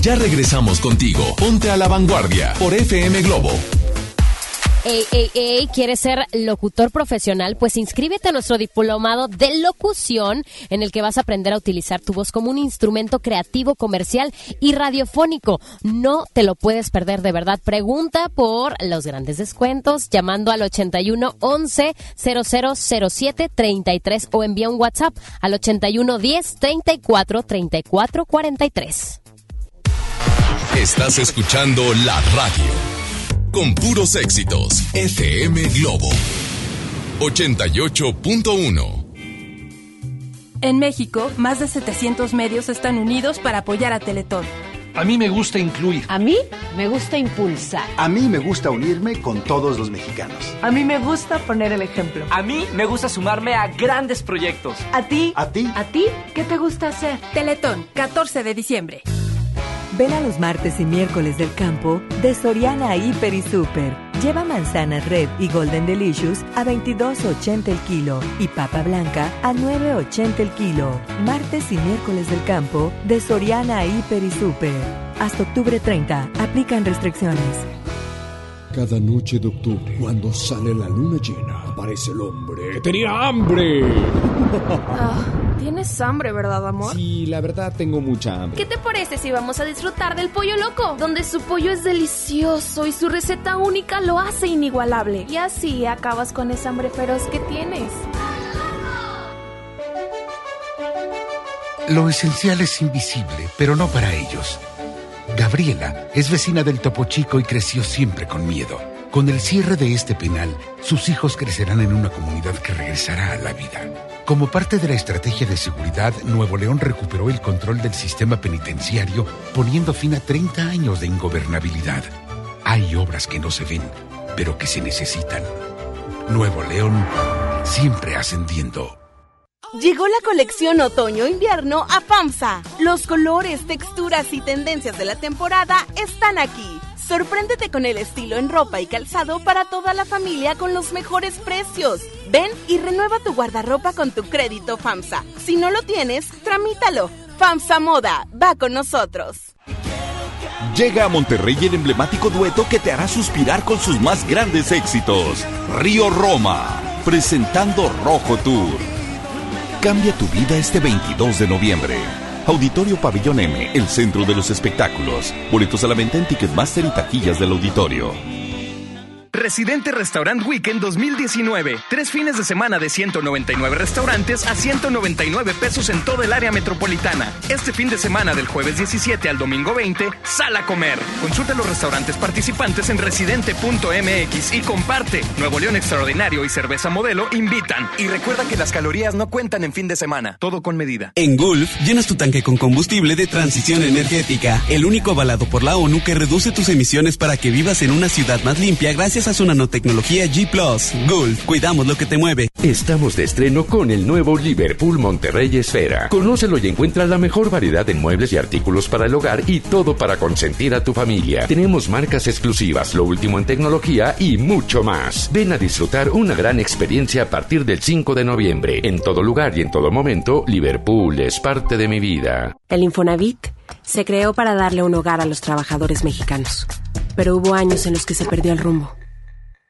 Ya regresamos contigo. Ponte a la vanguardia por FM Globo. Ey, ey, ey, ¿quieres ser locutor profesional? Pues inscríbete a nuestro diplomado de locución en el que vas a aprender a utilizar tu voz como un instrumento creativo, comercial y radiofónico. No te lo puedes perder, de verdad. Pregunta por los grandes descuentos llamando al 81 11 0007 33 o envía un WhatsApp al 81 10 34 34 43. Estás escuchando la radio. Con puros éxitos. FM Globo. 88.1. En México, más de 700 medios están unidos para apoyar a Teletón. A mí me gusta incluir. A mí me gusta impulsar. A mí me gusta unirme con todos los mexicanos. A mí me gusta poner el ejemplo. A mí me gusta sumarme a grandes proyectos. ¿A ti? ¿A ti? ¿A ti? ¿Qué te gusta hacer? Teletón, 14 de diciembre. Ven a los martes y miércoles del campo de Soriana Hiper y Super. Lleva manzanas Red y Golden Delicious a 22.80 el kilo y papa blanca a 9.80 el kilo. Martes y miércoles del campo de Soriana Hiper y Super. Hasta octubre 30. Aplican restricciones. Cada noche de octubre, cuando sale la luna llena, aparece el hombre que tenía hambre. Tienes hambre, ¿verdad, amor? Sí, la verdad tengo mucha hambre. ¿Qué te parece si vamos a disfrutar del pollo loco? Donde su pollo es delicioso y su receta única lo hace inigualable. Y así acabas con esa hambre feroz que tienes. Lo esencial es invisible, pero no para ellos. Gabriela es vecina del Topo Chico y creció siempre con miedo. Con el cierre de este penal, sus hijos crecerán en una comunidad que regresará a la vida. Como parte de la estrategia de seguridad, Nuevo León recuperó el control del sistema penitenciario, poniendo fin a 30 años de ingobernabilidad. Hay obras que no se ven, pero que se necesitan. Nuevo León, siempre ascendiendo. Llegó la colección otoño-invierno a FAMSA. Los colores, texturas y tendencias de la temporada están aquí. Sorpréndete con el estilo en ropa y calzado para toda la familia con los mejores precios. Ven y renueva tu guardarropa con tu crédito FAMSA. Si no lo tienes, tramítalo. FAMSA Moda, va con nosotros. Llega a Monterrey el emblemático dueto que te hará suspirar con sus más grandes éxitos. Río Roma, presentando Rojo Tour. Cambia tu vida este 22 de noviembre. Auditorio Pabellón M, el centro de los espectáculos. Boletos a la venta en Ticketmaster y taquillas del auditorio. Residente Restaurant Weekend 2019. Tres fines de semana de 199 restaurantes a 199 pesos en toda el área metropolitana. Este fin de semana del jueves 17 al domingo 20, sal a comer. Consulta los restaurantes participantes en residente.mx y comparte. Nuevo León Extraordinario y Cerveza Modelo invitan. Y recuerda que las calorías no cuentan en fin de semana. Todo con medida. En Gulf, llenas tu tanque con combustible de transición energética, el único avalado por la ONU que reduce tus emisiones para que vivas en una ciudad más limpia gracias a su nanotecnología G ⁇ Gulf, cuidamos lo que te mueve. Estamos de estreno con el nuevo Liverpool Monterrey Esfera. Conócelo y encuentra la mejor variedad de muebles y artículos para el hogar y todo para consentir a tu familia. Tenemos marcas exclusivas, lo último en tecnología y mucho más. Ven a disfrutar una gran experiencia a partir del 5 de noviembre. En todo lugar y en todo momento, Liverpool es parte de mi vida. El Infonavit Se creó para darle un hogar a los trabajadores mexicanos, pero hubo años en los que se perdió el rumbo.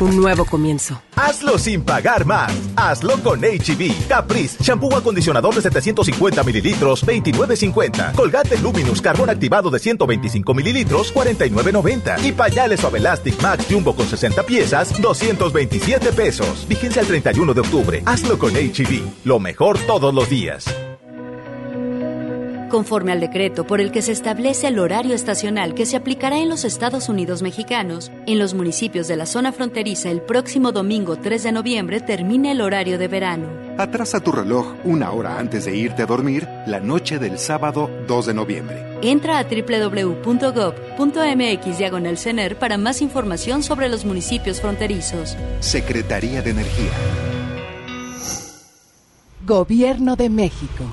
un nuevo comienzo. Hazlo sin pagar más. Hazlo con HB. Caprice, shampoo acondicionador de 750 mililitros, 29.50. Colgate Luminous, carbón activado de 125 mililitros, 49.90. Y pañales Suave Elastic Max Jumbo con 60 piezas, 227 pesos. Vigencia el 31 de octubre. Hazlo con HB. Lo mejor todos los días conforme al decreto por el que se establece el horario estacional que se aplicará en los Estados Unidos mexicanos, en los municipios de la zona fronteriza el próximo domingo 3 de noviembre termina el horario de verano. Atrasa tu reloj una hora antes de irte a dormir la noche del sábado 2 de noviembre. Entra a www.gov.mx diagonal CENER para más información sobre los municipios fronterizos. Secretaría de Energía. Gobierno de México.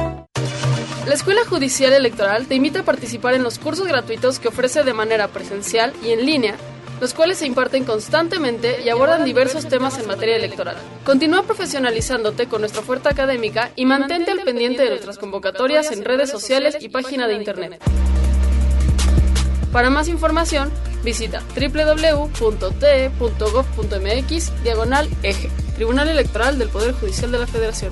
La Escuela Judicial Electoral te invita a participar en los cursos gratuitos que ofrece de manera presencial y en línea, los cuales se imparten constantemente y abordan diversos temas en materia electoral. Continúa profesionalizándote con nuestra oferta académica y mantente al pendiente de nuestras convocatorias en redes sociales y página de internet. Para más información, visita www.te.gov.mx diagonal eje, Tribunal Electoral del Poder Judicial de la Federación.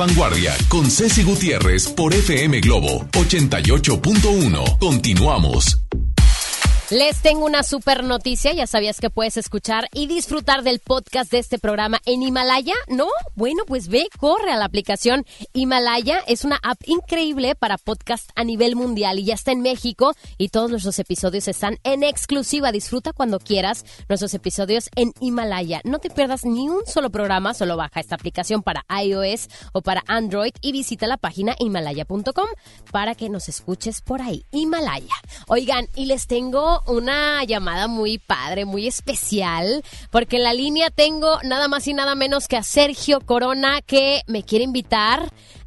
Vanguardia con Ceci Gutiérrez por FM Globo 88.1. Continuamos. Les tengo una super noticia. Ya sabías que puedes escuchar y disfrutar del podcast de este programa en Himalaya, ¿no? Bueno, pues ve, corre a la aplicación Himalaya. Es una app increíble para podcast a nivel mundial y ya está en México y todos nuestros episodios están en exclusiva. Disfruta cuando quieras nuestros episodios en Himalaya. No te pierdas ni un solo programa, solo baja esta aplicación para iOS o para Android y visita la página himalaya.com para que nos escuches por ahí. Himalaya. Oigan, y les tengo una llamada muy padre, muy especial, porque en la línea tengo nada más y nada menos que a Sergio Corona que me quiere invitar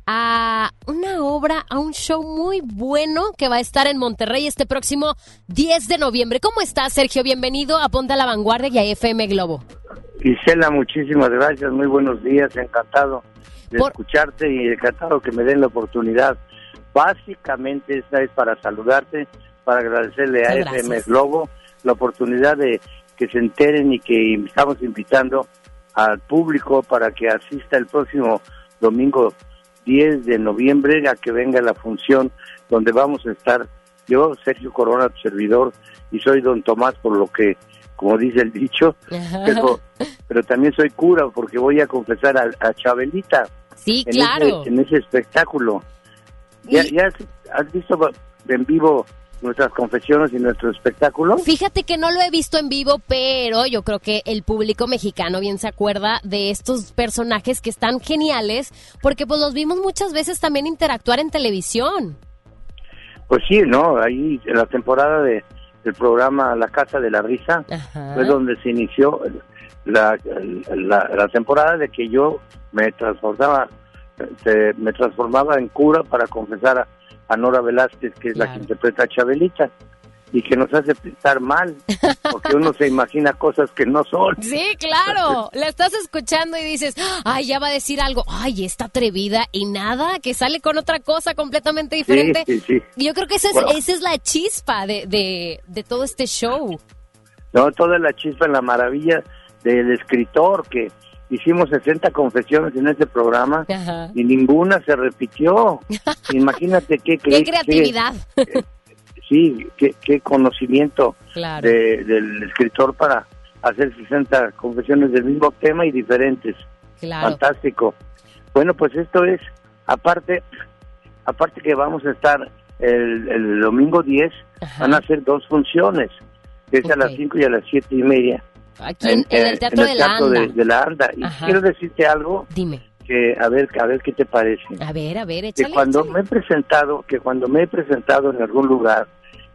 a una obra, a un show muy bueno que va a estar en Monterrey este próximo 10 de noviembre. ¿Cómo estás, Sergio? Bienvenido a Ponte a la Vanguardia y a FM Globo. Gisela, muchísimas gracias, muy buenos días, encantado de escucharte y encantado que me den la oportunidad. Básicamente esta es para saludarte para agradecerle a FM Globo la oportunidad de que se enteren y que estamos invitando al público para que asista el próximo domingo 10 de noviembre a que venga la función donde vamos a estar yo, Sergio Corona, tu servidor, y soy don Tomás por lo que, como dice el dicho, pero, también soy cura porque voy a confesar a, Chabelita. Sí, claro. en ese espectáculo. ¿Ya, ya has visto en vivo nuestras confesiones y nuestro espectáculo. Fíjate que no lo he visto en vivo, pero yo creo que el público mexicano bien se acuerda de estos personajes que están geniales, porque pues los vimos muchas veces también interactuar en televisión. Pues sí, ¿no? Ahí en la temporada de, del programa La Casa de la Risa fue donde se inició la, la, temporada de que yo me transformaba, me transformaba en cura para confesar a a Nora Velázquez, que es la que interpreta a Chabelita y que nos hace pensar mal, porque uno se imagina cosas que no son. Sí, claro, la estás escuchando y dices, ay, ya va a decir algo, ay, está atrevida y nada, que sale con otra cosa completamente diferente. Sí, sí, Yo creo que esa es, esa es la chispa de, de, de todo este show. No, toda la chispa, la maravilla del escritor que hicimos 60 confesiones en este programa y ninguna se repitió. Imagínate qué, qué, creatividad. sí, qué, conocimiento del escritor para hacer 60 confesiones del mismo tema y diferentes. Fantástico. Bueno, pues esto es, aparte, aparte que vamos a estar el, domingo 10, van a ser dos funciones, que es a las 5 y a las 7 y media. Aquí en, el Teatro, de, la Anda. Y quiero decirte algo. Dime. Que a ver, a ver qué te parece. A ver, a ver, échale, Que cuando me he presentado, que cuando me he presentado en algún lugar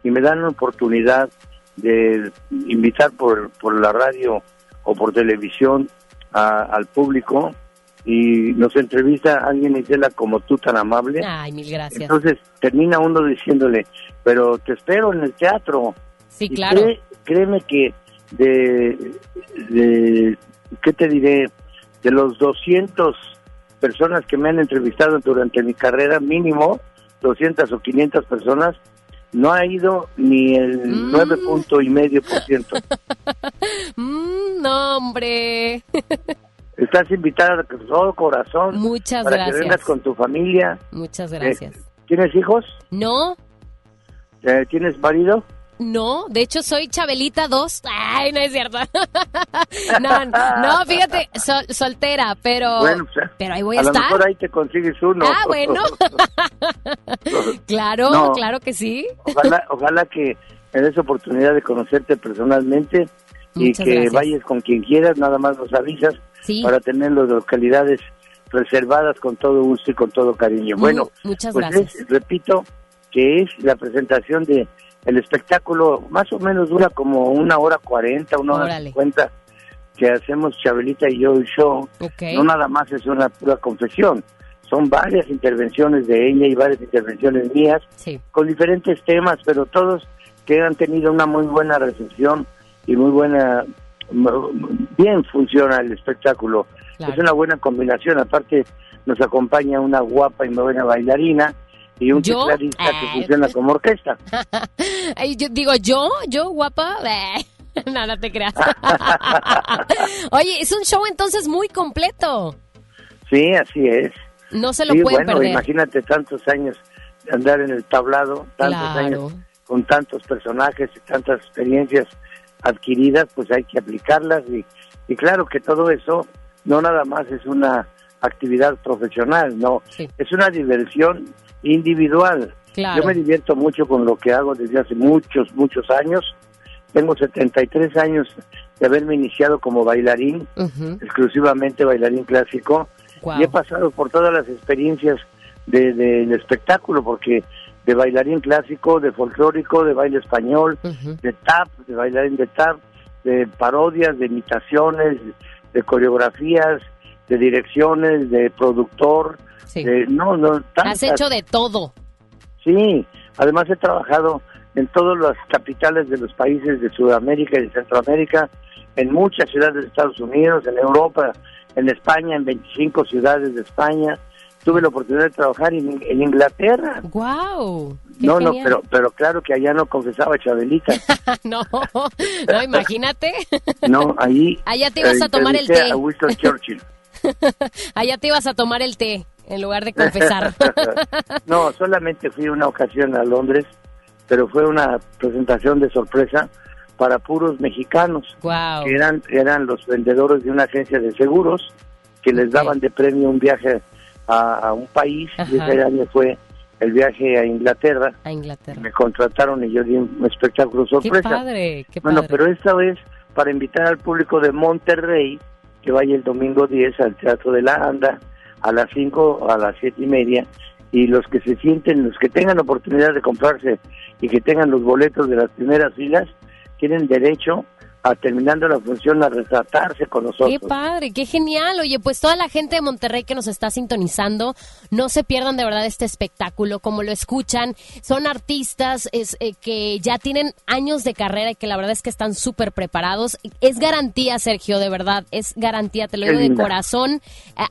y me dan la oportunidad de invitar por, por la radio o por televisión al público y nos entrevista alguien y la como tú tan amable. Ay, mil gracias. Entonces termina uno diciéndole, pero te espero en el teatro. Sí, claro. créeme que de, de, ¿qué te diré? De los 200 personas que me han entrevistado durante mi carrera, mínimo 200 o 500 personas, no ha ido ni el mm. 9 punto y medio por ciento. Mm, no, hombre. Estás invitada con todo corazón. Muchas para gracias. que vengas con tu familia. Muchas gracias. Eh, ¿Tienes hijos? No. Eh, ¿Tienes marido? No, de hecho soy Chabelita 2. Ay, no es cierto. no, no, fíjate, soltera, pero bueno, pues, pero ahí voy a, estar. A lo mejor ahí te consigues uno. Ah, bueno. claro, claro que sí. Ojalá, ojalá que me des oportunidad de conocerte personalmente y que vayas con quien quieras, nada más nos avisas para tener las localidades reservadas con todo gusto y con todo cariño. bueno, muchas pues gracias. repito que es la presentación de el espectáculo más o menos dura como una hora cuarenta, una hora cincuenta que hacemos Chabelita y yo el show. No nada más es una pura confesión, son varias intervenciones de ella y varias intervenciones mías con diferentes temas, pero todos que han tenido una muy buena recepción y muy buena, bien funciona el espectáculo. Es una buena combinación, aparte nos acompaña una guapa y muy buena bailarina y un tecladista que ah, funciona como orquesta. yo digo, ¿yo? ¿Yo, guapa? no, no te creas. Oye, es un show entonces muy completo. Sí, así es. No se lo pueden bueno, imagínate tantos años de andar en el tablado, tantos años con tantos personajes y tantas experiencias adquiridas, pues hay que aplicarlas y, y claro que todo eso no nada más es una actividad profesional, no, es una diversión individual. Yo me divierto mucho con lo que hago desde hace muchos, muchos años. Tengo 73 años de haberme iniciado como bailarín, exclusivamente bailarín clásico, y he pasado por todas las experiencias del de, espectáculo, porque de bailarín clásico, de folclórico, de baile español, de tap, de bailarín de tap, de parodias, de imitaciones, de coreografías, de direcciones, de productor, de, no, no, Has hecho de todo. Sí, además he trabajado en todas las capitales de los países de Sudamérica y de Centroamérica, en muchas ciudades de Estados Unidos, en Europa, en España, en 25 ciudades de España. Tuve la oportunidad de trabajar en, Inglaterra. ¡Wow! No, no, pero, pero claro que allá no confesaba Chabelita. no, no, imagínate. no, ahí. Allá te ibas a tomar el té. A Winston Churchill. allá te ibas a tomar el té en lugar de confesar. no, solamente fui una ocasión a Londres, pero fue una presentación de sorpresa para puros mexicanos, que eran, eran los vendedores de una agencia de seguros que les daban de premio un viaje a, un país y ese año fue el viaje a Inglaterra. A Inglaterra. Me contrataron y yo di un espectáculo sorpresa. Qué padre, qué padre. Bueno, pero esta vez para invitar al público de Monterrey que vaya el domingo 10 al Teatro de la Anda a las 5 a las 7 y media y los que se sienten, los que tengan oportunidad de comprarse y que tengan los boletos de las primeras filas, tienen derecho a terminando la función a retratarse con nosotros. Qué padre, qué genial. Oye, pues toda la gente de Monterrey que nos está sintonizando, no se pierdan de verdad este espectáculo, como lo escuchan. Son artistas es, eh, que ya tienen años de carrera y que la verdad es que están súper preparados. Es garantía, Sergio, de verdad, es garantía, te lo digo de corazón.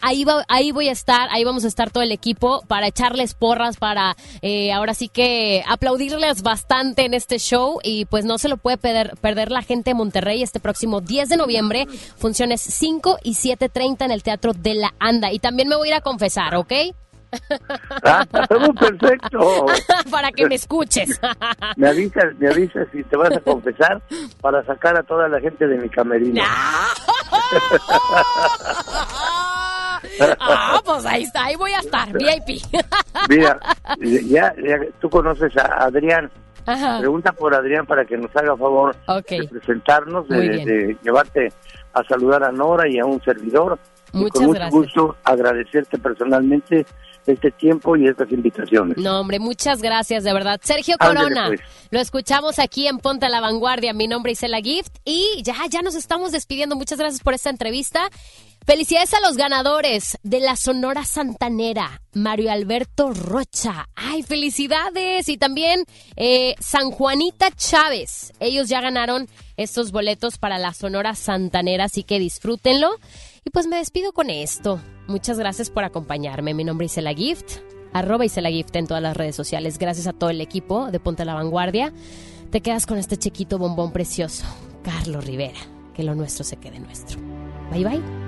Ahí, va, ahí voy a estar, ahí vamos a estar todo el equipo para echarles porras, para eh, ahora sí que aplaudirles bastante en este show y pues no se lo puede perder, perder la gente de Monterrey Rey este próximo 10 de noviembre. Funciones 5 y 7.30 en el Teatro de la Anda. Y también me voy a ir a confesar, ¿ok? Ah, perfecto. para que me escuches. me avisas, me avisas si te vas a confesar para sacar a toda la gente de mi camerino. ah, pues ahí está, ahí voy a estar, VIP. Mira, ya, ya tú conoces a Adrián. Pregunta por Adrián para que nos haga favor de presentarnos, de, llevarte a saludar a Nora y a un servidor. Muchas y con mucho gusto agradecerte personalmente este tiempo y estas invitaciones. No, hombre, muchas gracias, de verdad. Sergio Corona, pues. lo escuchamos aquí en Ponte a la Vanguardia. Mi nombre es Isela Gift y ya, ya nos estamos despidiendo. Muchas gracias por esta entrevista Felicidades a los ganadores de la Sonora Santanera, Mario Alberto Rocha. ¡Ay, felicidades! Y también eh, San Juanita Chávez. Ellos ya ganaron estos boletos para la Sonora Santanera, así que disfrútenlo. Y pues me despido con esto. Muchas gracias por acompañarme. Mi nombre es Isela Gift, arroba Isela Gift en todas las redes sociales. Gracias a todo el equipo de Ponte a la Vanguardia. Te quedas con este chiquito bombón precioso, Carlos Rivera. Que lo nuestro se quede nuestro. Bye bye.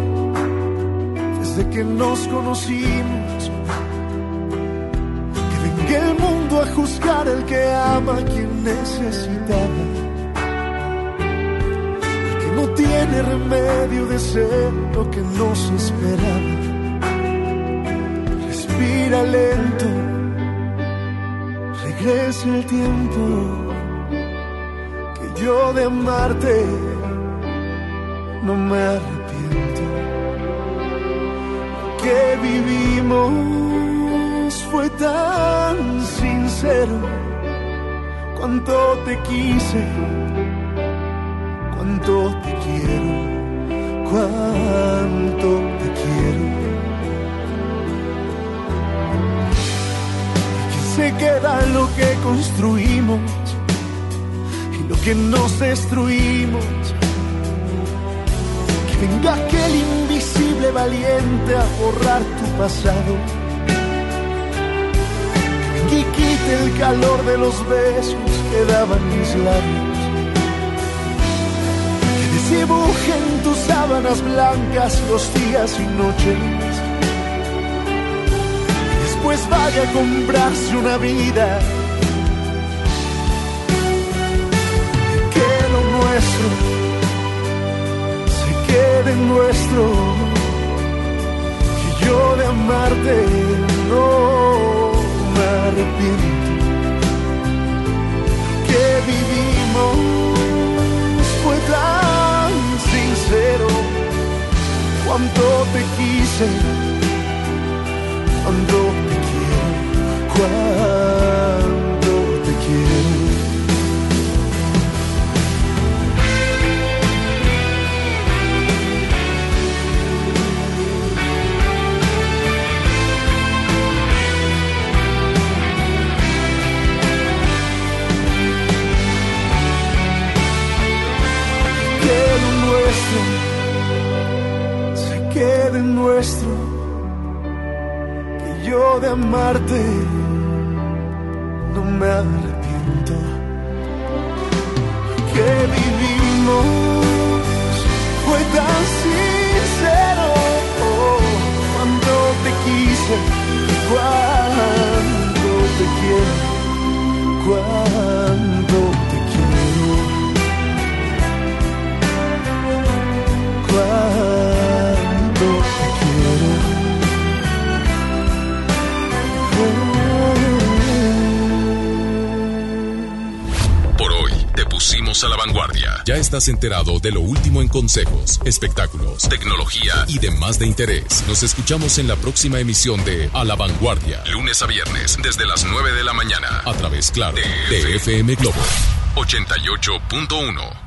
desde que nos conocimos el mundo a juzgar el que ama a quien necesitaba. El que no tiene remedio de ser lo que nos esperaba. Respira lento, regresa el tiempo que yo de amarte no me arrepiento. Que vivimos fue tan sincero. Cuánto te quise, cuánto te quiero, cuánto te quiero. Y que se queda lo que construimos y lo que nos destruimos venga aquel invisible valiente a borrar tu pasado. Y quite el calor de los besos que daban mis labios. Que desdibujen tus sábanas blancas los días y noches. Después vaya a comprarse una vida. Que lo nuestro quede nuestro. Que yo de amarte no me arrepiento. Que vivimos fue tan sincero. Cuánto te quise, cuánto te quiero, cuánto nuestro se quede nuestro, que yo de amarte no me arrepiento, que vivimos fue tan sincero cuando te quise, cuando te quiero, cuando a la vanguardia. Ya estás enterado de lo último en consejos, espectáculos, tecnología y demás de interés. Nos escuchamos en la próxima emisión de A la Vanguardia, lunes a viernes, desde las 9 de la mañana, a través, claro, de FM Globo 88.1.